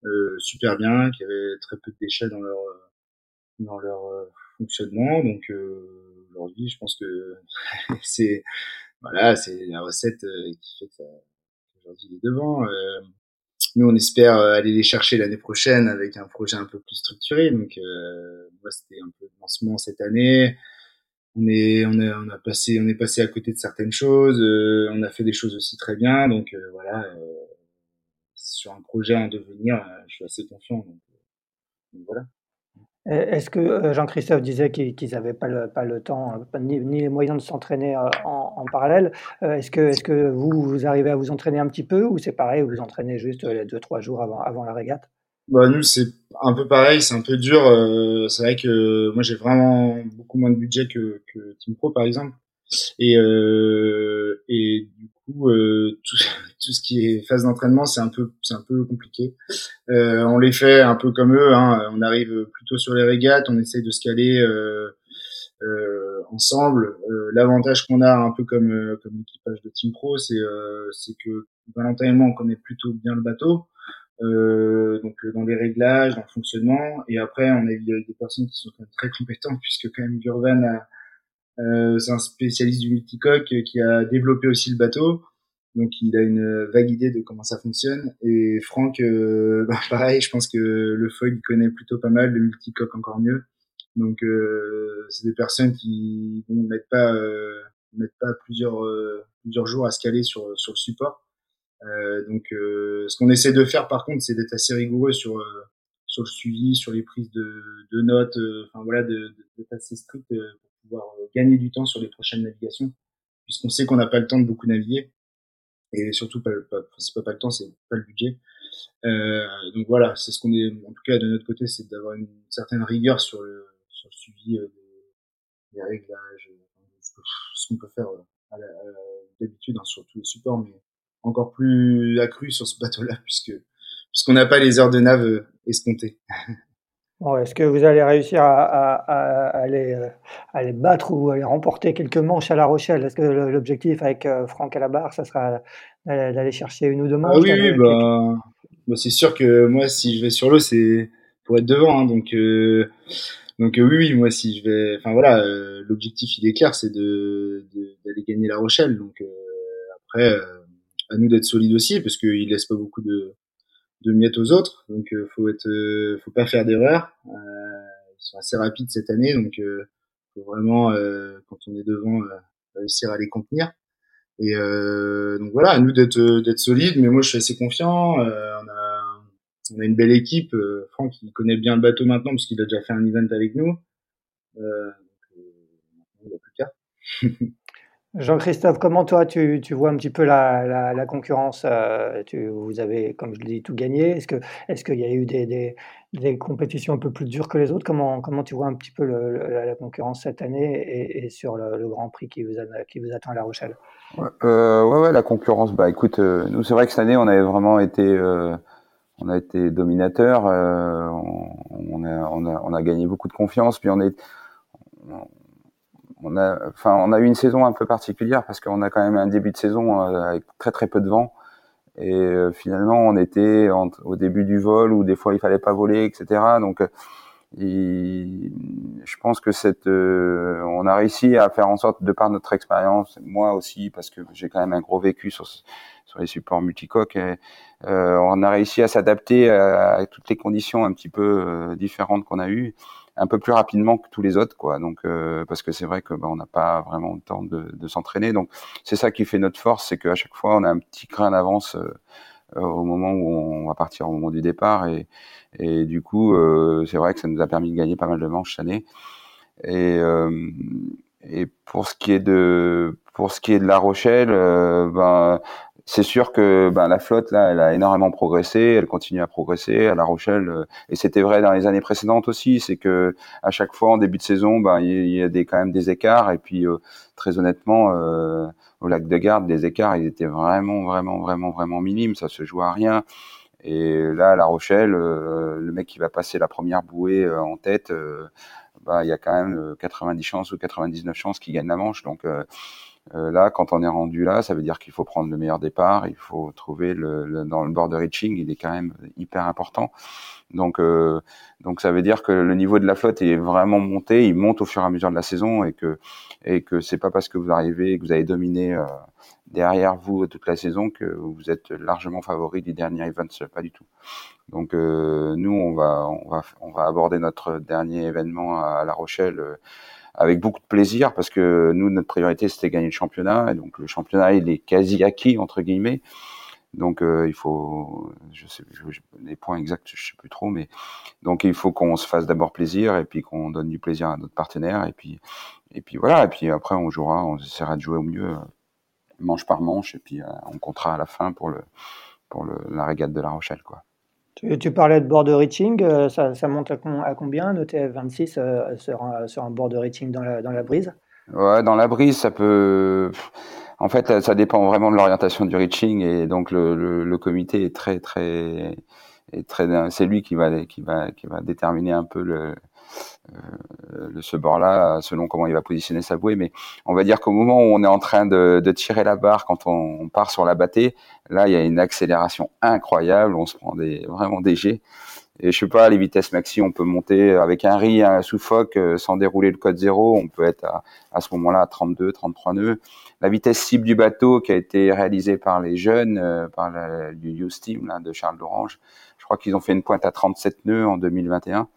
euh, super bien, qu'il y avait très peu de déchets dans leur dans leur fonctionnement. Donc aujourd'hui, je pense que c'est voilà, c'est la recette qui fait que aujourd'hui il est devant. Nous, on espère euh, aller les chercher l'année prochaine avec un projet un peu plus structuré. Donc, euh, moi, c'était un peu le lancement cette année. On est, on a, on a passé, on est passé à côté de certaines choses. Euh, on a fait des choses aussi très bien. Donc, voilà, sur un projet en devenir, je suis assez confiant. donc voilà. Est-ce que euh, Jean-Christophe disait qu'ils n'avaient pas le, temps, euh, ni, les moyens de s'entraîner euh, en, parallèle Est-ce que, vous, vous arrivez à vous entraîner un petit peu ou c'est pareil, vous vous entraînez juste les deux, trois jours avant, la régate? Bah, Nous, c'est un peu pareil, c'est un peu dur. c'est vrai que moi, j'ai vraiment beaucoup moins de budget que Team Pro, par exemple. Et, et du coup, tout, tout ce qui est phase d'entraînement, c'est un peu, c'est un peu compliqué. Euh, on les fait un peu comme eux. Hein. On arrive plutôt sur les régates, on essaye de se caler euh, euh, ensemble. Euh, l'avantage qu'on a, un peu comme euh, comme l'équipage de Team Pro, c'est c'est que Valentin et on connaît plutôt bien le bateau. donc dans les réglages, dans le fonctionnement. Et après, on a des personnes qui sont très compétentes, puisque quand même Gurvan a c'est un spécialiste du multicoque qui a développé aussi le bateau. Donc il a une vague idée de comment ça fonctionne. Et Franck, euh, bah, pareil, je pense que le fog il connaît plutôt pas mal, le multicoque encore mieux. Donc euh, c'est des personnes qui ne mettent pas euh, mettent pas plusieurs euh, plusieurs jours à se caler sur sur le support. Euh, donc ce qu'on essaie de faire par contre, c'est d'être assez rigoureux sur sur le suivi, sur les prises de, de notes, enfin voilà, d'être de, de, assez strict pour pouvoir gagner du temps sur les prochaines navigations, puisqu'on sait qu'on n'a pas le temps de beaucoup naviguer et surtout pas, pas c'est pas, le temps, c'est pas le budget. Euh, donc voilà, c'est ce qu'on est, en tout cas de notre côté, c'est d'avoir une certaine rigueur sur le, sur le suivi euh, des, réglages, euh, ce qu'on peut faire euh, d'habitude hein, sur tous les supports, mais encore plus accru sur ce bateau-là puisque puisqu'on n'a pas les heures de nave escomptées. Est-ce que vous allez réussir à, à, à, les, à, les, battre ou à les remporter quelques manches à La Rochelle? Est-ce que l'objectif avec euh, Franck à la barre, ça sera d'aller chercher une ou deux manches ah Oui, oui bah, bah, c'est sûr que moi, si je vais sur l'eau, c'est pour être devant. Hein, donc, euh, donc euh, oui, oui, moi, si je vais. Enfin voilà, euh, l'objectif, il est clair, c'est d'aller de, gagner La Rochelle. Donc euh, après, à nous d'être solides aussi, parce qu'il laisse pas beaucoup de de miettes aux autres. Donc euh, faut être, euh, faut pas faire d'erreur. Euh, ils sont assez rapides cette année, donc faut vraiment quand on est devant réussir à les contenir. Et donc voilà, à nous d'être d'être solides. Mais moi je suis assez confiant. on a on a une belle équipe. Franck il connaît bien le bateau maintenant parce qu'il a déjà fait un event avec nous. Euh, donc, il n'y a plus qu'à. Jean-Christophe, comment toi tu, tu, vois un petit peu la, la, concurrence euh, tu, Vous avez, comme je le dis, tout gagné. Est-ce qu'il est qu'il y a eu des, des, compétitions un peu plus dures que les autres? Comment, comment tu vois un petit peu la, concurrence cette année et, sur le, Grand Prix qui vous, qui vous attend à La Rochelle? Ouais, euh, ouais, la concurrence, bah écoute, euh, nous c'est vrai que cette année on avait vraiment été, on a été dominateur, on, a, on, a, on a gagné beaucoup de confiance, puis on est a, enfin, on a eu une saison un peu particulière parce qu'on a quand même un début de saison euh, avec très très peu de vent. Et euh, finalement, on était au début du vol où des fois il fallait pas voler, etc. Donc, euh, je pense que cette, on a réussi à faire en sorte, de par notre expérience, moi aussi, parce que j'ai quand même un gros vécu sur sur les supports multicoques, on a réussi à s'adapter à, toutes les conditions un petit peu différentes qu'on a eues un peu plus rapidement que tous les autres, quoi. Donc euh, parce que c'est vrai que bah, on n'a pas vraiment le temps de, de s'entraîner. Donc c'est ça qui fait notre force, c'est qu'à chaque fois on a un petit grain d'avance euh, euh, au moment où on va partir au moment du départ et, et du coup c'est vrai que ça nous a permis de gagner pas mal de manches cette année. Et, et pour ce qui est de pour ce qui est de La Rochelle, ben c'est sûr que ben, la flotte là, elle a énormément progressé, elle continue à progresser à La Rochelle, euh, et c'était vrai dans les années précédentes aussi. C'est que à chaque fois en début de saison, ben il y, a des quand même des écarts, et puis euh, très honnêtement, euh, au lac de Garde, les écarts ils étaient vraiment vraiment vraiment vraiment minimes, ça se joue à rien. Et là, à La Rochelle, le mec qui va passer la première bouée en tête, bah, il y a quand même 90 chances ou 99 chances qu'il gagne la manche. Euh, là, quand on est rendu là, ça veut dire qu'il faut prendre le meilleur départ, il faut trouver le, dans le de reaching, il est quand même hyper important. Donc, euh, donc ça veut dire que le niveau de la flotte est vraiment monté, il monte au fur et à mesure de la saison et que et que c'est pas parce que vous arrivez, que vous avez dominé euh, derrière vous toute la saison que vous êtes largement favori du dernier event, pas du tout. Donc euh, nous, on va on va on va aborder notre dernier événement à La Rochelle avec beaucoup de plaisir parce que nous, notre priorité, c'était gagner le championnat. Et donc, le championnat, il est quasi acquis, entre guillemets. Donc, euh, il faut, je sais, les points exacts, je sais plus trop, mais donc il faut qu'on se fasse d'abord plaisir et puis qu'on donne du plaisir à notre partenaire et puis, et puis voilà. Et puis après, on jouera, on essaiera de jouer au mieux, euh, manche par manche, et puis euh, on comptera à la fin pour le, pour le, la régate de La Rochelle, quoi. Tu, parlais de border reaching, euh, ça, ça monte à, combien le TF26 euh, sur, un, sur un border reaching dans la, brise? Ouais, dans la brise, ça peut. En fait, ça dépend vraiment de l'orientation du reaching et donc le, comité est très très est très. C'est lui qui va déterminer un peu le euh, ce bord-là, selon comment il va positionner sa bouée. Mais on va dire qu'au moment où on est en train de, tirer la barre, quand on, part sur la battée, là, il y a une accélération incroyable. On se prend des, vraiment des jets. Et je sais pas, les vitesses maxi, on peut monter avec un riz un sous foc euh, sans dérouler le code zéro. On peut être à, à ce moment-là à 32, 33 nœuds. La vitesse cible du bateau qui a été réalisée par les jeunes, euh, par du U-Steam là, de Charles d'Orange, je crois qu'ils ont fait une pointe à 37 nœuds en 2021.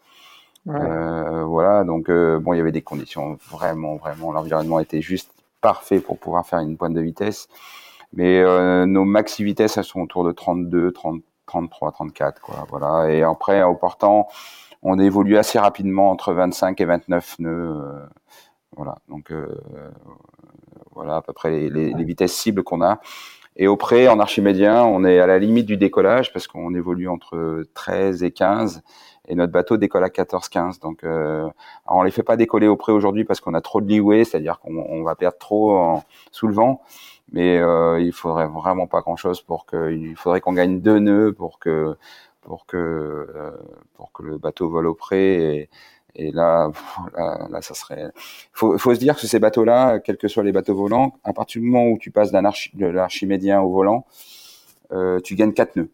Euh, voilà, donc euh, bon, il y avait des conditions vraiment, vraiment, l'environnement était juste parfait pour pouvoir faire une pointe de vitesse. Mais euh, nos maxi vitesses, elles sont autour de 32, 30, 33, 34, quoi. Voilà. Et après, au portant, on évolue assez rapidement entre 25 et 29 nœuds. voilà. Donc voilà à peu près les, les, les vitesses cibles qu'on a. Et au près, en archimédien, on est à la limite du décollage parce qu'on évolue entre 13 et 15 et notre bateau décolle à 14-15. Donc, euh, on les fait pas décoller au près aujourd'hui parce qu'on a trop de leeway, c'est-à-dire qu'on va perdre trop en, sous le vent. Mais euh, il faudrait vraiment pas grand-chose pour que, il faudrait qu'on gagne deux nœuds pour que pour que euh, pour que le bateau vole au près. Et, et là, là, là, ça serait. Faut, faut se dire que ces bateaux-là, quels que soient les bateaux volants, à partir du moment où tu passes d'un archi, de l'archimédien au volant, euh, tu gagnes quatre nœuds.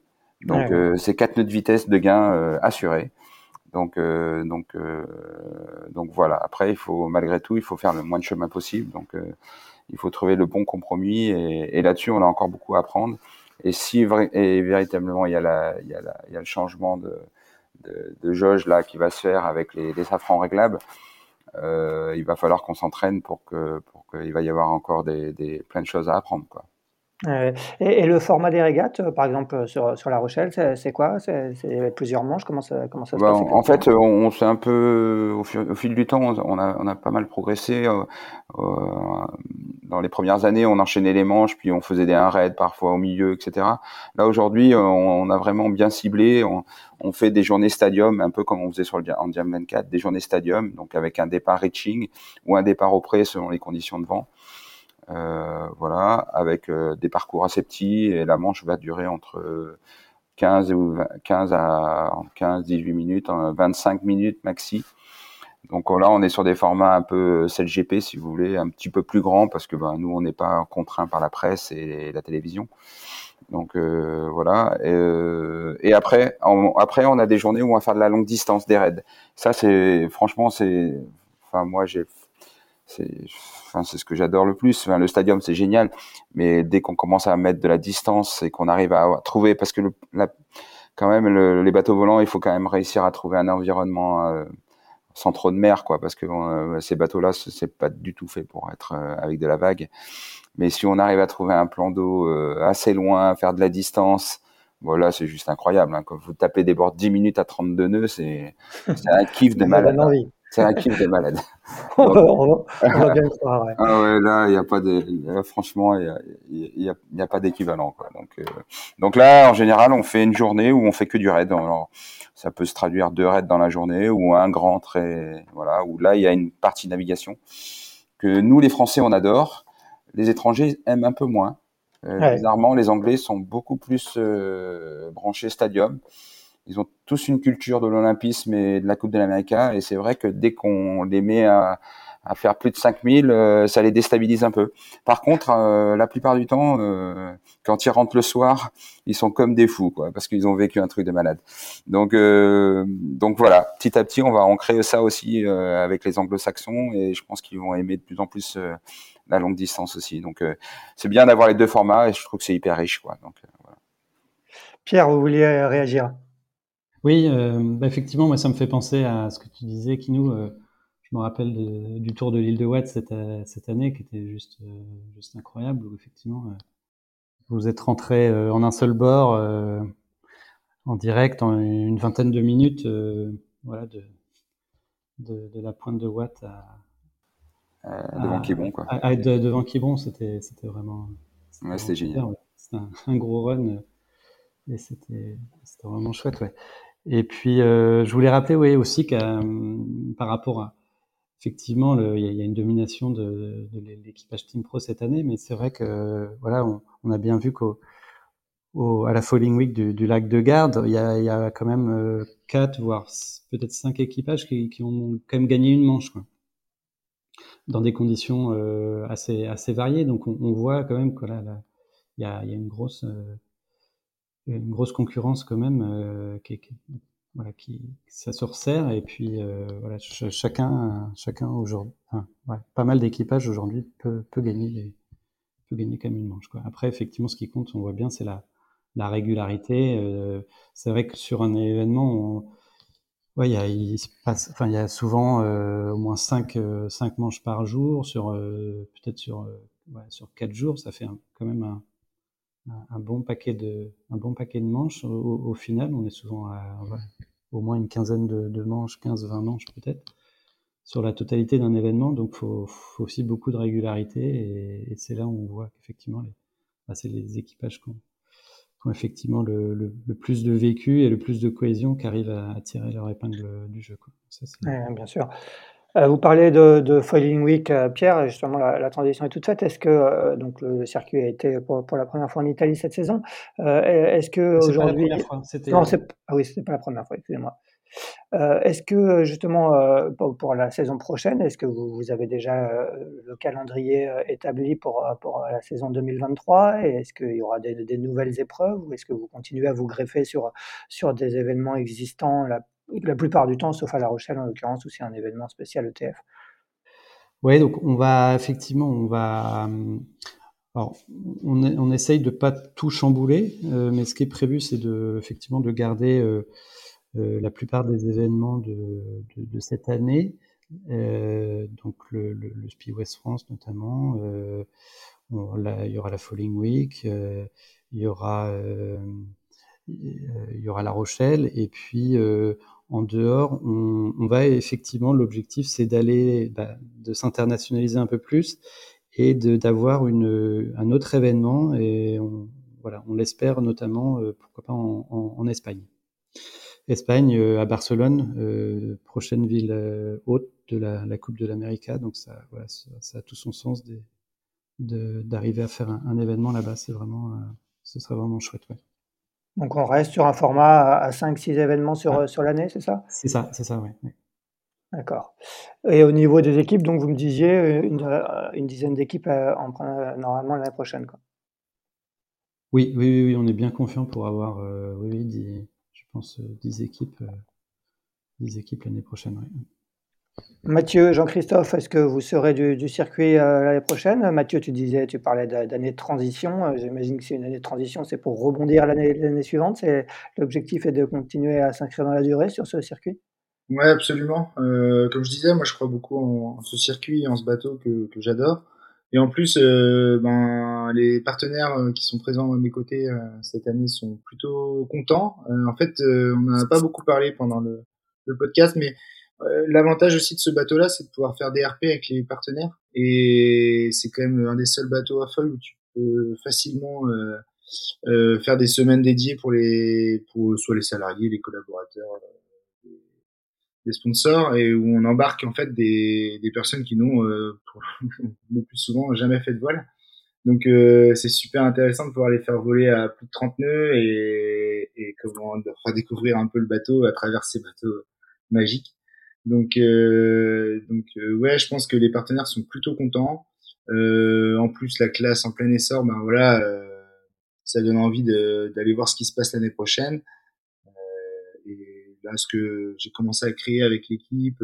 Donc euh, c'est quatre nœuds de vitesse de gain euh, assurés. Donc, euh, donc, euh, donc voilà. Après, il faut malgré tout, il faut faire le moins de chemin possible. Donc, euh, il faut trouver le bon compromis. Et, là-dessus, on a encore beaucoup à apprendre. Et si et véritablement il y a, la, il y a, la, il y a le changement de, de, de, jauge là qui va se faire avec les, les safrans réglables, euh, il va falloir qu'on s'entraîne pour que pour qu'il va y avoir encore des, des plein de choses à apprendre quoi. Euh, et, le format des régates, euh, par exemple euh, sur, sur La Rochelle, c'est quoi? C'est plusieurs manches? Comment ça, comment ça se bah, passe En fait, on, on s'est un peu, au fil, au fil, du temps, on a, on a pas mal progressé. Euh, dans les premières années, on enchaînait les manches, puis on faisait des un raid parfois au milieu, etc. Là aujourd'hui, on, on, a vraiment bien ciblé. On, on, fait des journées stadium, un peu comme on faisait sur le en Diam 24, des journées stadium, donc avec un départ reaching ou un départ au près selon les conditions de vent. Euh, voilà, avec euh, des parcours assez petits et la manche va durer entre 15 ou 15 à 15 18 minutes, 25 minutes maxi. Donc là, on est sur des formats un peu CLGP, si vous voulez, un petit peu plus grands, parce que ben, nous, on n'est pas contraint par la presse et la télévision. Donc euh, voilà. Et, euh, et après, on, après, on a des journées où on va faire de la longue distance, des raids. Ça, c'est franchement, c'est, enfin moi, j'ai c'est enfin, c'est ce que j'adore le plus. Enfin, le stadium, c'est génial, mais dès qu'on commence à mettre de la distance et qu'on arrive à trouver, parce que le, la, quand même, le, les bateaux volants, il faut quand même réussir à trouver un environnement euh, sans trop de mer, quoi, parce que euh, ces bateaux-là, c'est pas du tout fait pour être euh, avec de la vague. Mais si on arrive à trouver un plan d'eau assez loin, faire de la distance, voilà, c'est juste incroyable. Hein. Quand vous tapez des bords 10 minutes à 32 nœuds, c'est un kiff de malade. C'est un kiff de malade. on, va, bien croire, ouais. Ah ouais, là, il n'y a pas de, franchement, il n'y a, y a, pas d'équivalent, quoi. Donc, euh, donc là, en général, on fait une journée où on fait que du raid. Alors, ça peut se traduire deux raids dans la journée ou un grand trait, voilà, où là, il y a une partie navigation que nous, les Français, on adore. Les étrangers aiment un peu moins. Bizarrement, les Anglais sont beaucoup plus branchés stadium. Ils ont tous une culture de l'olympisme et de la Coupe de l'Amérique. Et c'est vrai que dès qu'on les met à, à faire plus de 5000, euh, ça les déstabilise un peu. Par contre, euh, la plupart du temps, euh, quand ils rentrent le soir, ils sont comme des fous, quoi, parce qu'ils ont vécu un truc de malade. Donc, donc voilà, petit à petit, on va ancrer ça aussi avec les Anglo-Saxons, et je pense qu'ils vont aimer de plus en plus la longue distance aussi. Donc, c'est bien d'avoir les deux formats, et je trouve que c'est hyper riche, quoi. Donc, voilà. Pierre, vous vouliez réagir? Oui, bah effectivement, moi, ça me fait penser à ce que tu disais, Kinou je me rappelle du tour de l'île de Watt cette, euh, cette, année qui était juste, euh, juste incroyable où effectivement euh, vous êtes rentré en un seul bord en direct en une vingtaine de minutes voilà, de, de, de, la pointe de Watt à, devant Quiberon quoi. devant Quiberon c'était c'était vraiment ouais, c'était génial. c'était un, gros run et c'était c'était vraiment chouette ouais et puis je voulais rappeler oui aussi que par rapport à effectivement, il y, a une domination de, l'équipage Team Pro cette année, mais c'est vrai que voilà, on, a bien vu qu'au à la Falling Week du, lac de Garde, il y a, quand même euh, quatre, voire peut-être cinq équipages qui, ont quand même gagné une manche, dans des conditions euh, assez assez variées. Donc on, voit quand même que là, il y a, une grosse euh, une grosse concurrence quand même qui, qui, voilà, qui ça se resserre et puis euh, voilà, chacun, chacun aujourd'hui, enfin, ouais, pas mal d'équipages aujourd'hui peut, peut gagner peut gagner quand même une manche. Quoi. Après, effectivement, ce qui compte, on voit bien, c'est la, la régularité. Euh, c'est vrai que sur un événement, ouais, il y a, il se passe, enfin, il y a souvent euh, au moins 5 cinq manches par jour sur peut-être sur ouais, sur quatre jours, ça fait quand même un, un bon paquet de manches. Au, final on est souvent à au moins une quinzaine de, manches 15 20 manches peut-être sur la totalité d'un événement. Donc faut, faut aussi beaucoup de régularité et, c'est là où on voit qu'effectivement les bah, c'est les équipages qui ont, effectivement le, plus de vécu et le plus de cohésion qui arrivent à, tirer leur épingle du jeu bien sûr vous parlez de, de Foiling Week, euh, Pierre, justement la, transition est toute faite. Est-ce que euh, donc le, circuit a été pour, la première fois en Italie cette saison Est-ce que aujourd'hui non, c'est ah oui, c'était pas la première fois. Excusez-moi. est-ce que justement pour, la saison prochaine, est-ce que vous, avez déjà le calendrier établi pour, pour la saison 2023 et est-ce qu'il y aura des, des, nouvelles épreuves ou est-ce que vous continuez à vous greffer sur, sur des événements existants là, la plupart du temps, sauf à La Rochelle en l'occurrence, où c'est un événement spécial ETF. Oui, donc on va effectivement, on va. Alors, on, essaye de pas tout chambouler, euh, mais ce qui est prévu, c'est de effectivement de garder euh, euh, la plupart des événements de, cette année. donc le, le, le Spi West France notamment. il y aura la Falling Week. il y aura il y aura La Rochelle et puis en dehors, on, va effectivement, l'objectif, c'est d'aller, bah, de s'internationaliser un peu plus et d'avoir un autre événement. Et on, voilà, on l'espère notamment, euh, pourquoi pas en, Espagne. Espagne, euh, à Barcelone, euh, prochaine ville haute de la, Coupe de l'América. Donc ça, ça, a tout son sens d'arriver à faire un, événement là-bas. C'est vraiment, ce serait vraiment chouette. Donc on reste sur un format à 5-6 événements sur, ah. sur l'année, c'est ça? C'est ça, c'est ça, oui. D'accord. Et au niveau des équipes, donc vous me disiez une, euh, une dizaine d'équipes euh, en normalement l'année prochaine. Quoi. Oui, oui, oui, on est bien confiant pour avoir, euh, oui, je pense, 10 équipes, 10 équipes l'année prochaine. Oui. Mathieu, Jean-Christophe, est-ce que vous serez du, circuit euh, l'année prochaine? Mathieu, tu disais, tu parlais d'année de transition. Euh, j'imagine que c'est une année de transition, c'est pour rebondir l'année suivante. L'objectif est de continuer à s'inscrire dans la durée sur ce circuit? Ouais, absolument. Euh, comme je disais, moi, je crois beaucoup en, ce circuit, en ce bateau que, j'adore. Et en plus, ben, les partenaires qui sont présents à mes côtés cette année sont plutôt contents. en fait, on n'en a pas beaucoup parlé pendant le, podcast, mais l'avantage aussi de ce bateau-là, c'est de pouvoir faire des RP avec les partenaires. Et c'est quand même un des seuls bateaux à folle où tu peux facilement euh, euh, faire des semaines dédiées pour les, pour soit les salariés, les collaborateurs, euh, les sponsors, et où on embarque en fait des, des personnes qui n'ont le plus souvent jamais fait de voile. Donc euh, c'est super intéressant de pouvoir les faire voler à plus de 30 nœuds et, et comment faire découvrir un peu le bateau à travers ces bateaux magiques. Donc euh, donc euh, ouais, je pense que les partenaires sont plutôt contents. Euh, en plus la classe en plein essor, ben voilà, ça donne envie d'aller voir ce qui se passe l'année prochaine. et là, ce que j'ai commencé à créer avec l'équipe,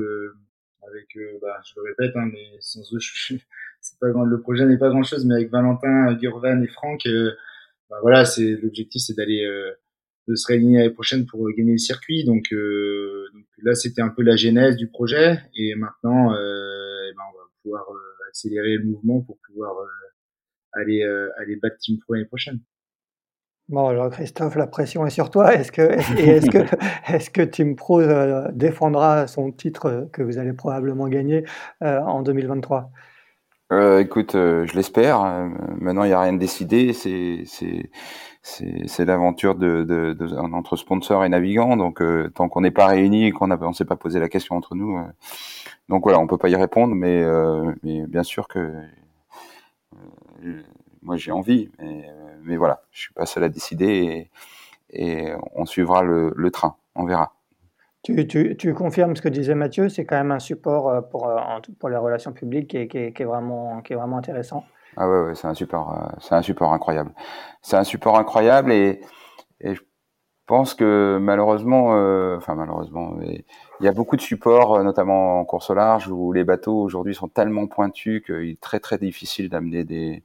avec, bah, je le répète, hein, mais sans eux, c'est pas grand, le projet n'est pas grand chose, mais avec Valentin, Gurvan et Franck, euh, bah voilà, c'est l'objectif, c'est d'aller euh, de se réunir l'année prochaine pour euh, gagner le circuit. Donc, donc là, c'était un peu la genèse du projet, et maintenant, eh ben, on va pouvoir accélérer le mouvement pour pouvoir aller aller battre Team Pro l'année prochaine. Bon, alors Christophe, la pression est sur toi. Est-ce que, est-ce, que, est-ce que Team Pro défendra son titre que vous allez probablement gagner en 2023 euh, écoute, euh, je l'espère. Euh, maintenant, il n'y a rien de décidé. C'est c'est c'est l'aventure entre sponsors et navigants. Donc, euh, tant qu'on n'est pas réunis et qu'on ne s'est pas posé la question entre nous, donc voilà, on peut pas y répondre. Mais mais bien sûr que moi j'ai envie. Mais voilà, je suis pas seul à décider et, on suivra le, train. On verra. Tu, confirmes ce que disait Mathieu, c'est quand même un support euh, pour, euh, les relations publiques qui est vraiment intéressant. Ah ouais, ouais c'est un support, euh, c'est un support incroyable. C'est un support incroyable et, je pense que malheureusement, enfin malheureusement, il y a beaucoup de supports, notamment en course au large, où les bateaux aujourd'hui sont tellement pointus qu'il est très très difficile d'amener des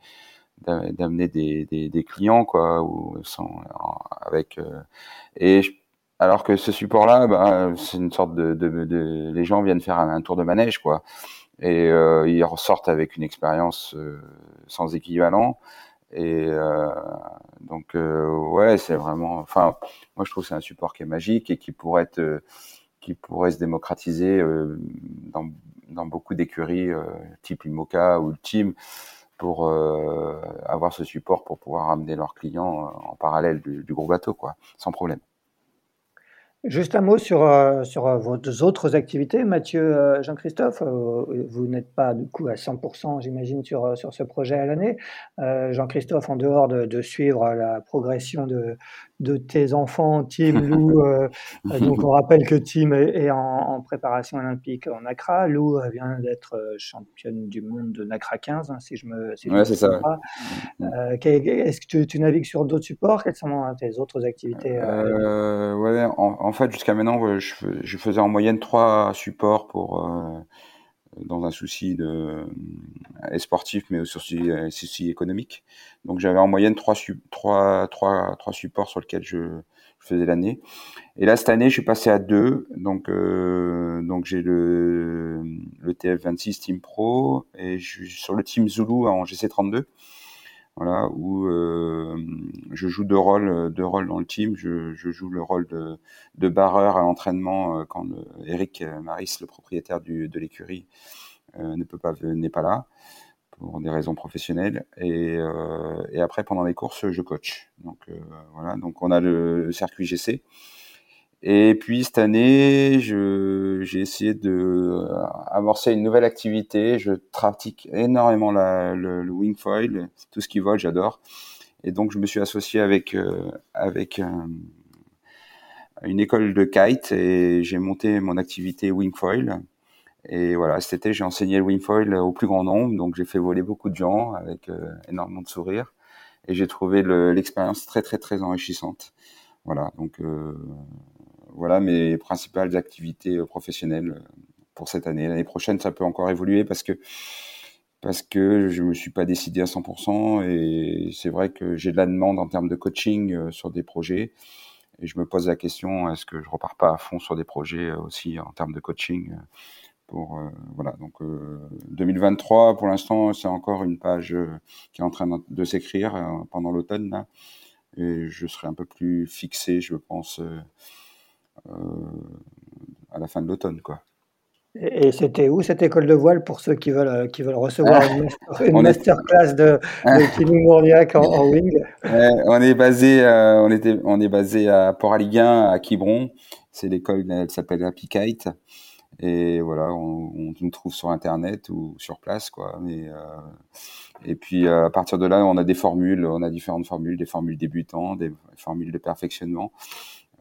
d'amener des, des, clients quoi ou sans avec et alors que ce support-là, bah, c'est une sorte de, de, de, les gens viennent faire un, tour de manège, quoi, et euh, ils ressortent avec une expérience euh, sans équivalent. Et euh, donc, euh, ouais, c'est vraiment. Enfin, moi, je trouve que c'est un support qui est magique et qui pourrait être, euh, qui pourrait se démocratiser dans, dans beaucoup d'écuries, type Imoca ou Team, pour avoir ce support pour pouvoir amener leurs clients en parallèle du, du gros bateau, quoi, sans problème. Juste un mot sur, euh, sur euh, vos autres activités, Mathieu, euh, Jean-Christophe. vous n'êtes pas du coup à 100%, j'imagine, sur, sur ce projet à l'année. Jean-Christophe, en dehors de, de, suivre la progression de, de tes enfants, Tim, Lou. donc on rappelle que Tim est, en, préparation olympique en Accra. Lou vient d'être championne du monde de Nacra 15, hein, si je me si ouais, c'est ça. Pas. Est-ce que tu, navigues sur d'autres supports? Quelles sont tes autres activités ouais, en en fait, jusqu'à maintenant, je, faisais en moyenne trois supports pour euh, dans un souci de euh, sportif, mais aussi souci économique. Donc, j'avais en moyenne trois, supports sur lesquels je, faisais l'année. Et là, cette année, je suis passé à deux. Donc, euh, j'ai le, le TF26 Team Pro et je suis sur le Team Zulu en GC32 voilà, où euh, je joue deux rôles, deux rôles dans le team. Je, je joue le rôle de, de barreur à l'entraînement euh, quand euh, Eric Maris, le propriétaire du, de l'écurie, ne peut pas n'est pas là pour des raisons professionnelles. Et, et après, pendant les courses, je coach. Donc voilà, donc on a le circuit GC et puis cette année, j'ai essayé de euh, amorcer une nouvelle activité. Je pratique énormément la, le, le wingfoil, tout ce qui vole, j'adore. Et donc je me suis associé avec euh, avec une école de kite et j'ai monté mon activité wingfoil. Et voilà, cet été j'ai enseigné le wingfoil au plus grand nombre, donc j'ai fait voler beaucoup de gens avec euh, énormément de sourires et j'ai trouvé l'expérience très très très enrichissante. Voilà, donc voilà mes principales activités euh, professionnelles euh, pour cette année. L'année prochaine, ça peut encore évoluer parce que parce que je me suis pas décidé à 100% et c'est vrai que j'ai de la demande en termes de coaching euh, sur des projets. Et je me pose la question est-ce que je repars pas à fond sur des projets aussi en termes de coaching pour voilà. Donc 2023 pour l'instant c'est encore une page qui est en train de s'écrire pendant l'automne et je serai un peu plus fixé je pense à la fin de l'automne, quoi. Et c'était où cette école de voile pour ceux qui veulent, euh, qui veulent recevoir une, masterclass de, de Mourniac en, wing? On est basé, euh, on était, on est basé à Port-Aliguin, à Quiberon. C'est l'école, elle s'appelle Happy Kite. Et voilà, on, on, nous trouve sur internet ou sur place, quoi. Mais Et puis à partir de là, on a des formules, on a différentes formules, des formules débutants, des formules de perfectionnement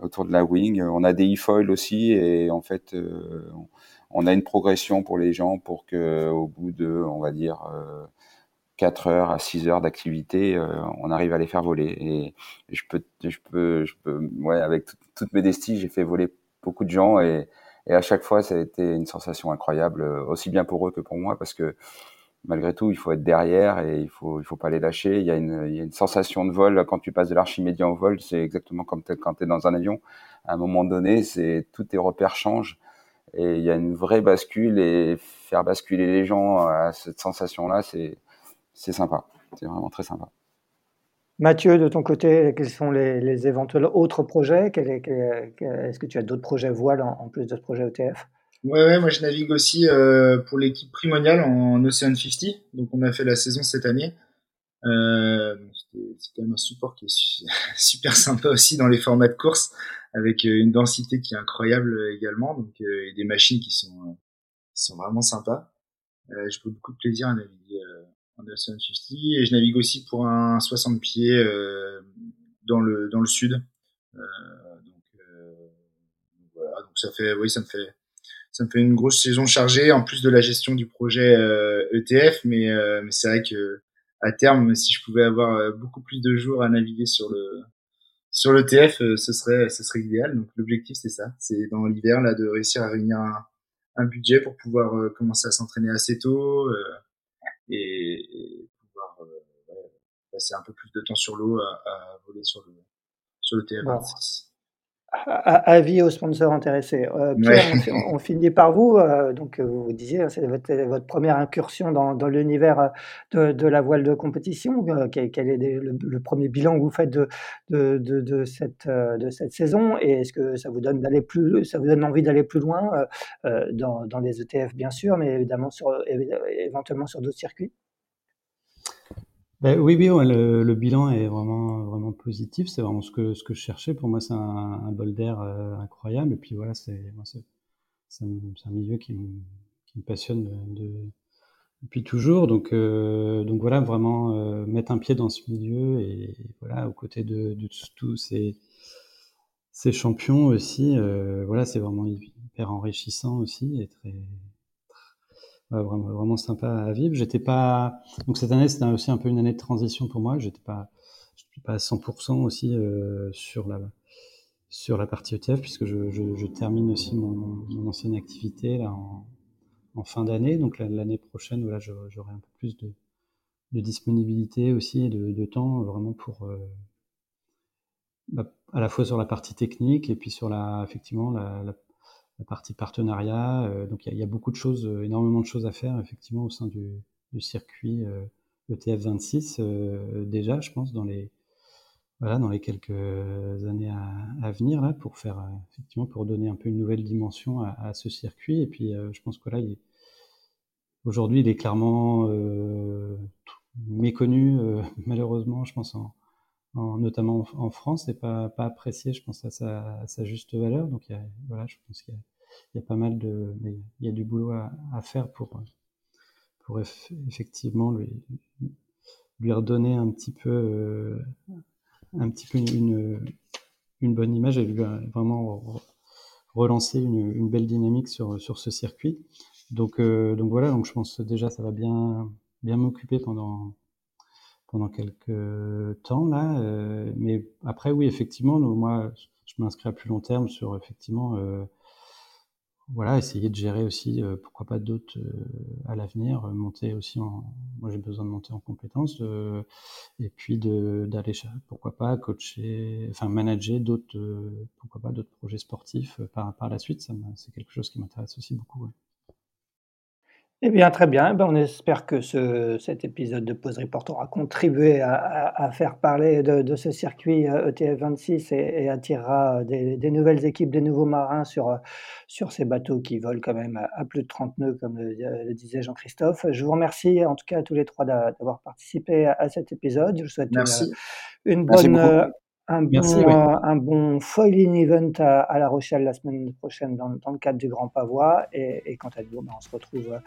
autour de la wing. On a des e-foils aussi et en fait, on a une progression pour les gens pour que au bout de, on va dire, 4 heures à 6 heures d'activité, euh, on arrive à les faire voler. Et, je peux, je peux, je peux, ouais, avec toute modestie, j'ai fait voler beaucoup de gens et, et, à chaque fois, ça a été une sensation incroyable, euh, aussi bien pour eux que pour moi, parce que malgré tout, il faut être derrière et il faut, il faut pas les lâcher. Il y a une, il y a une sensation de vol quand tu passes de l'archimédien au vol, c'est exactement comme quand tu es dans un avion. À un moment donné, c'est tous tes repères changent et il y a une vraie bascule et faire basculer les gens à cette sensation-là, c'est sympa. C'est vraiment très sympa. Mathieu, de ton côté, quels sont les, éventuels autres projets? Est-ce que tu as d'autres projets voile en, plus de ce projet ETF ouais, moi je navigue aussi euh, pour l'équipe primoniale en Ocean 50. Donc on a fait la saison cette année. Euh, c'est quand même un support qui est super sympa aussi dans les formats de course, avec euh, une densité qui est incroyable également, donc et des machines qui sont qui sont vraiment sympas. je prends beaucoup de plaisir à naviguer en Ocean 50 et je navigue aussi pour un 60 pieds euh, dans le dans le sud. Euh, donc, euh, voilà, donc ça fait, oui, ça me fait ça me fait une grosse saison chargée en plus de la gestion du projet ETF, e mais, mais c'est vrai que à terme, si je pouvais avoir beaucoup plus de jours à naviguer sur le sur l'ETF, ce serait ce serait idéal. Donc l'objectif c'est ça, c'est dans l'hiver là de réussir à réunir un, un budget pour pouvoir commencer à s'entraîner assez tôt, et, pouvoir euh, passer un peu plus de temps sur l'eau à, voler sur le, sur le TF26 avis aux sponsors intéressés. Euh, Pierre, on, finit par vous. Euh, donc, vous, vous disiez, hein, c'est votre, votre, première incursion dans, dans l'univers de, de, la voile de compétition. quel, est le, premier bilan que vous faites de, de, de cette, saison? Et est-ce que ça vous donne d'aller plus, ça vous donne envie d'aller plus loin dans, dans, les ETF, bien sûr, mais évidemment sur, éventuellement sur d'autres circuits? Ben oui, oui, le, bilan est vraiment, vraiment positif. C'est vraiment ce que, ce que je cherchais. Pour moi, c'est un, bol d'air euh, incroyable. Et puis voilà, c'est, c'est, un, milieu qui me, qui me passionne de, depuis toujours. Donc, euh, donc voilà, vraiment euh, mettre un pied dans ce milieu et, voilà, aux côtés de, de tous ces, ces champions aussi. voilà, c'est vraiment hyper enrichissant aussi et très, vraiment, vraiment sympa à vivre. J'étais pas donc cette année c'était aussi un peu une année de transition pour moi. J'étais pas j'étais pas à 100% aussi euh, sur la sur la partie ETF puisque je, je, termine aussi mon, ancienne activité là en, fin d'année. Donc l'année prochaine voilà j'aurai un peu plus de, de disponibilité aussi et de, de temps vraiment pour euh, bah, à la fois sur la partie technique et puis sur la effectivement la, la la partie partenariat. Euh, donc il y, a beaucoup de choses, euh, énormément de choses à faire effectivement au sein du, circuit ETF euh, 26 déjà, je pense, dans les voilà, dans les quelques années à, venir là, pour faire effectivement pour donner un peu une nouvelle dimension à, ce circuit. Et puis je pense que là, aujourd'hui, il est clairement méconnu, malheureusement, je pense en, notamment en, France, et pas, pas apprécié, je pense, à sa, juste valeur. Donc, voilà, je pense qu'il y, a pas mal de, il y a du boulot à, faire pour, pour effectivement lui, lui redonner un petit peu, euh, un petit peu une, une bonne image et lui euh, vraiment relancer une, une, belle dynamique sur, sur ce circuit. Donc, euh, donc voilà, donc je pense déjà ça va bien, bien m'occuper pendant, pendant quelques temps là. Euh, mais après, oui, effectivement, moi, je m'inscris à plus long terme sur effectivement, euh, voilà, essayer de gérer aussi, euh, pourquoi pas d'autres à l'avenir, monter aussi en, moi j'ai besoin de monter en compétences et puis d'aller, pourquoi pas coacher, enfin manager d'autres, pourquoi pas d'autres projets sportifs par par la suite. Ça c'est quelque chose qui m'intéresse aussi beaucoup. Eh bien, très bien. Eh ben, on espère que ce, cet épisode de Pause Report aura contribué à, faire parler de, ce circuit ETF euh, e 26 et, attirera des, nouvelles équipes, des nouveaux marins sur, sur ces bateaux qui volent quand même à, plus de 30 nœuds, comme le, disait Jean-Christophe. Je vous remercie en tout cas à tous les trois d'avoir participé à, cet épisode. Je vous souhaite une, bonne un bon, un bon foiling event à, La Rochelle la semaine prochaine dans, le cadre du Grand Pavois. Et, quant à nous, ben, on se retrouve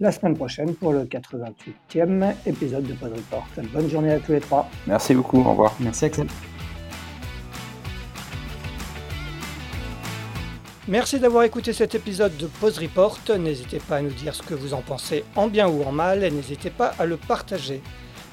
la semaine prochaine pour le 88e épisode de Pod Report. Bonne journée à tous les trois. Merci beaucoup, au revoir. Merci Axel. Merci d'avoir écouté cet épisode de Pause Report. N'hésitez pas à nous dire ce que vous en pensez en bien ou en mal et n'hésitez pas à le partager.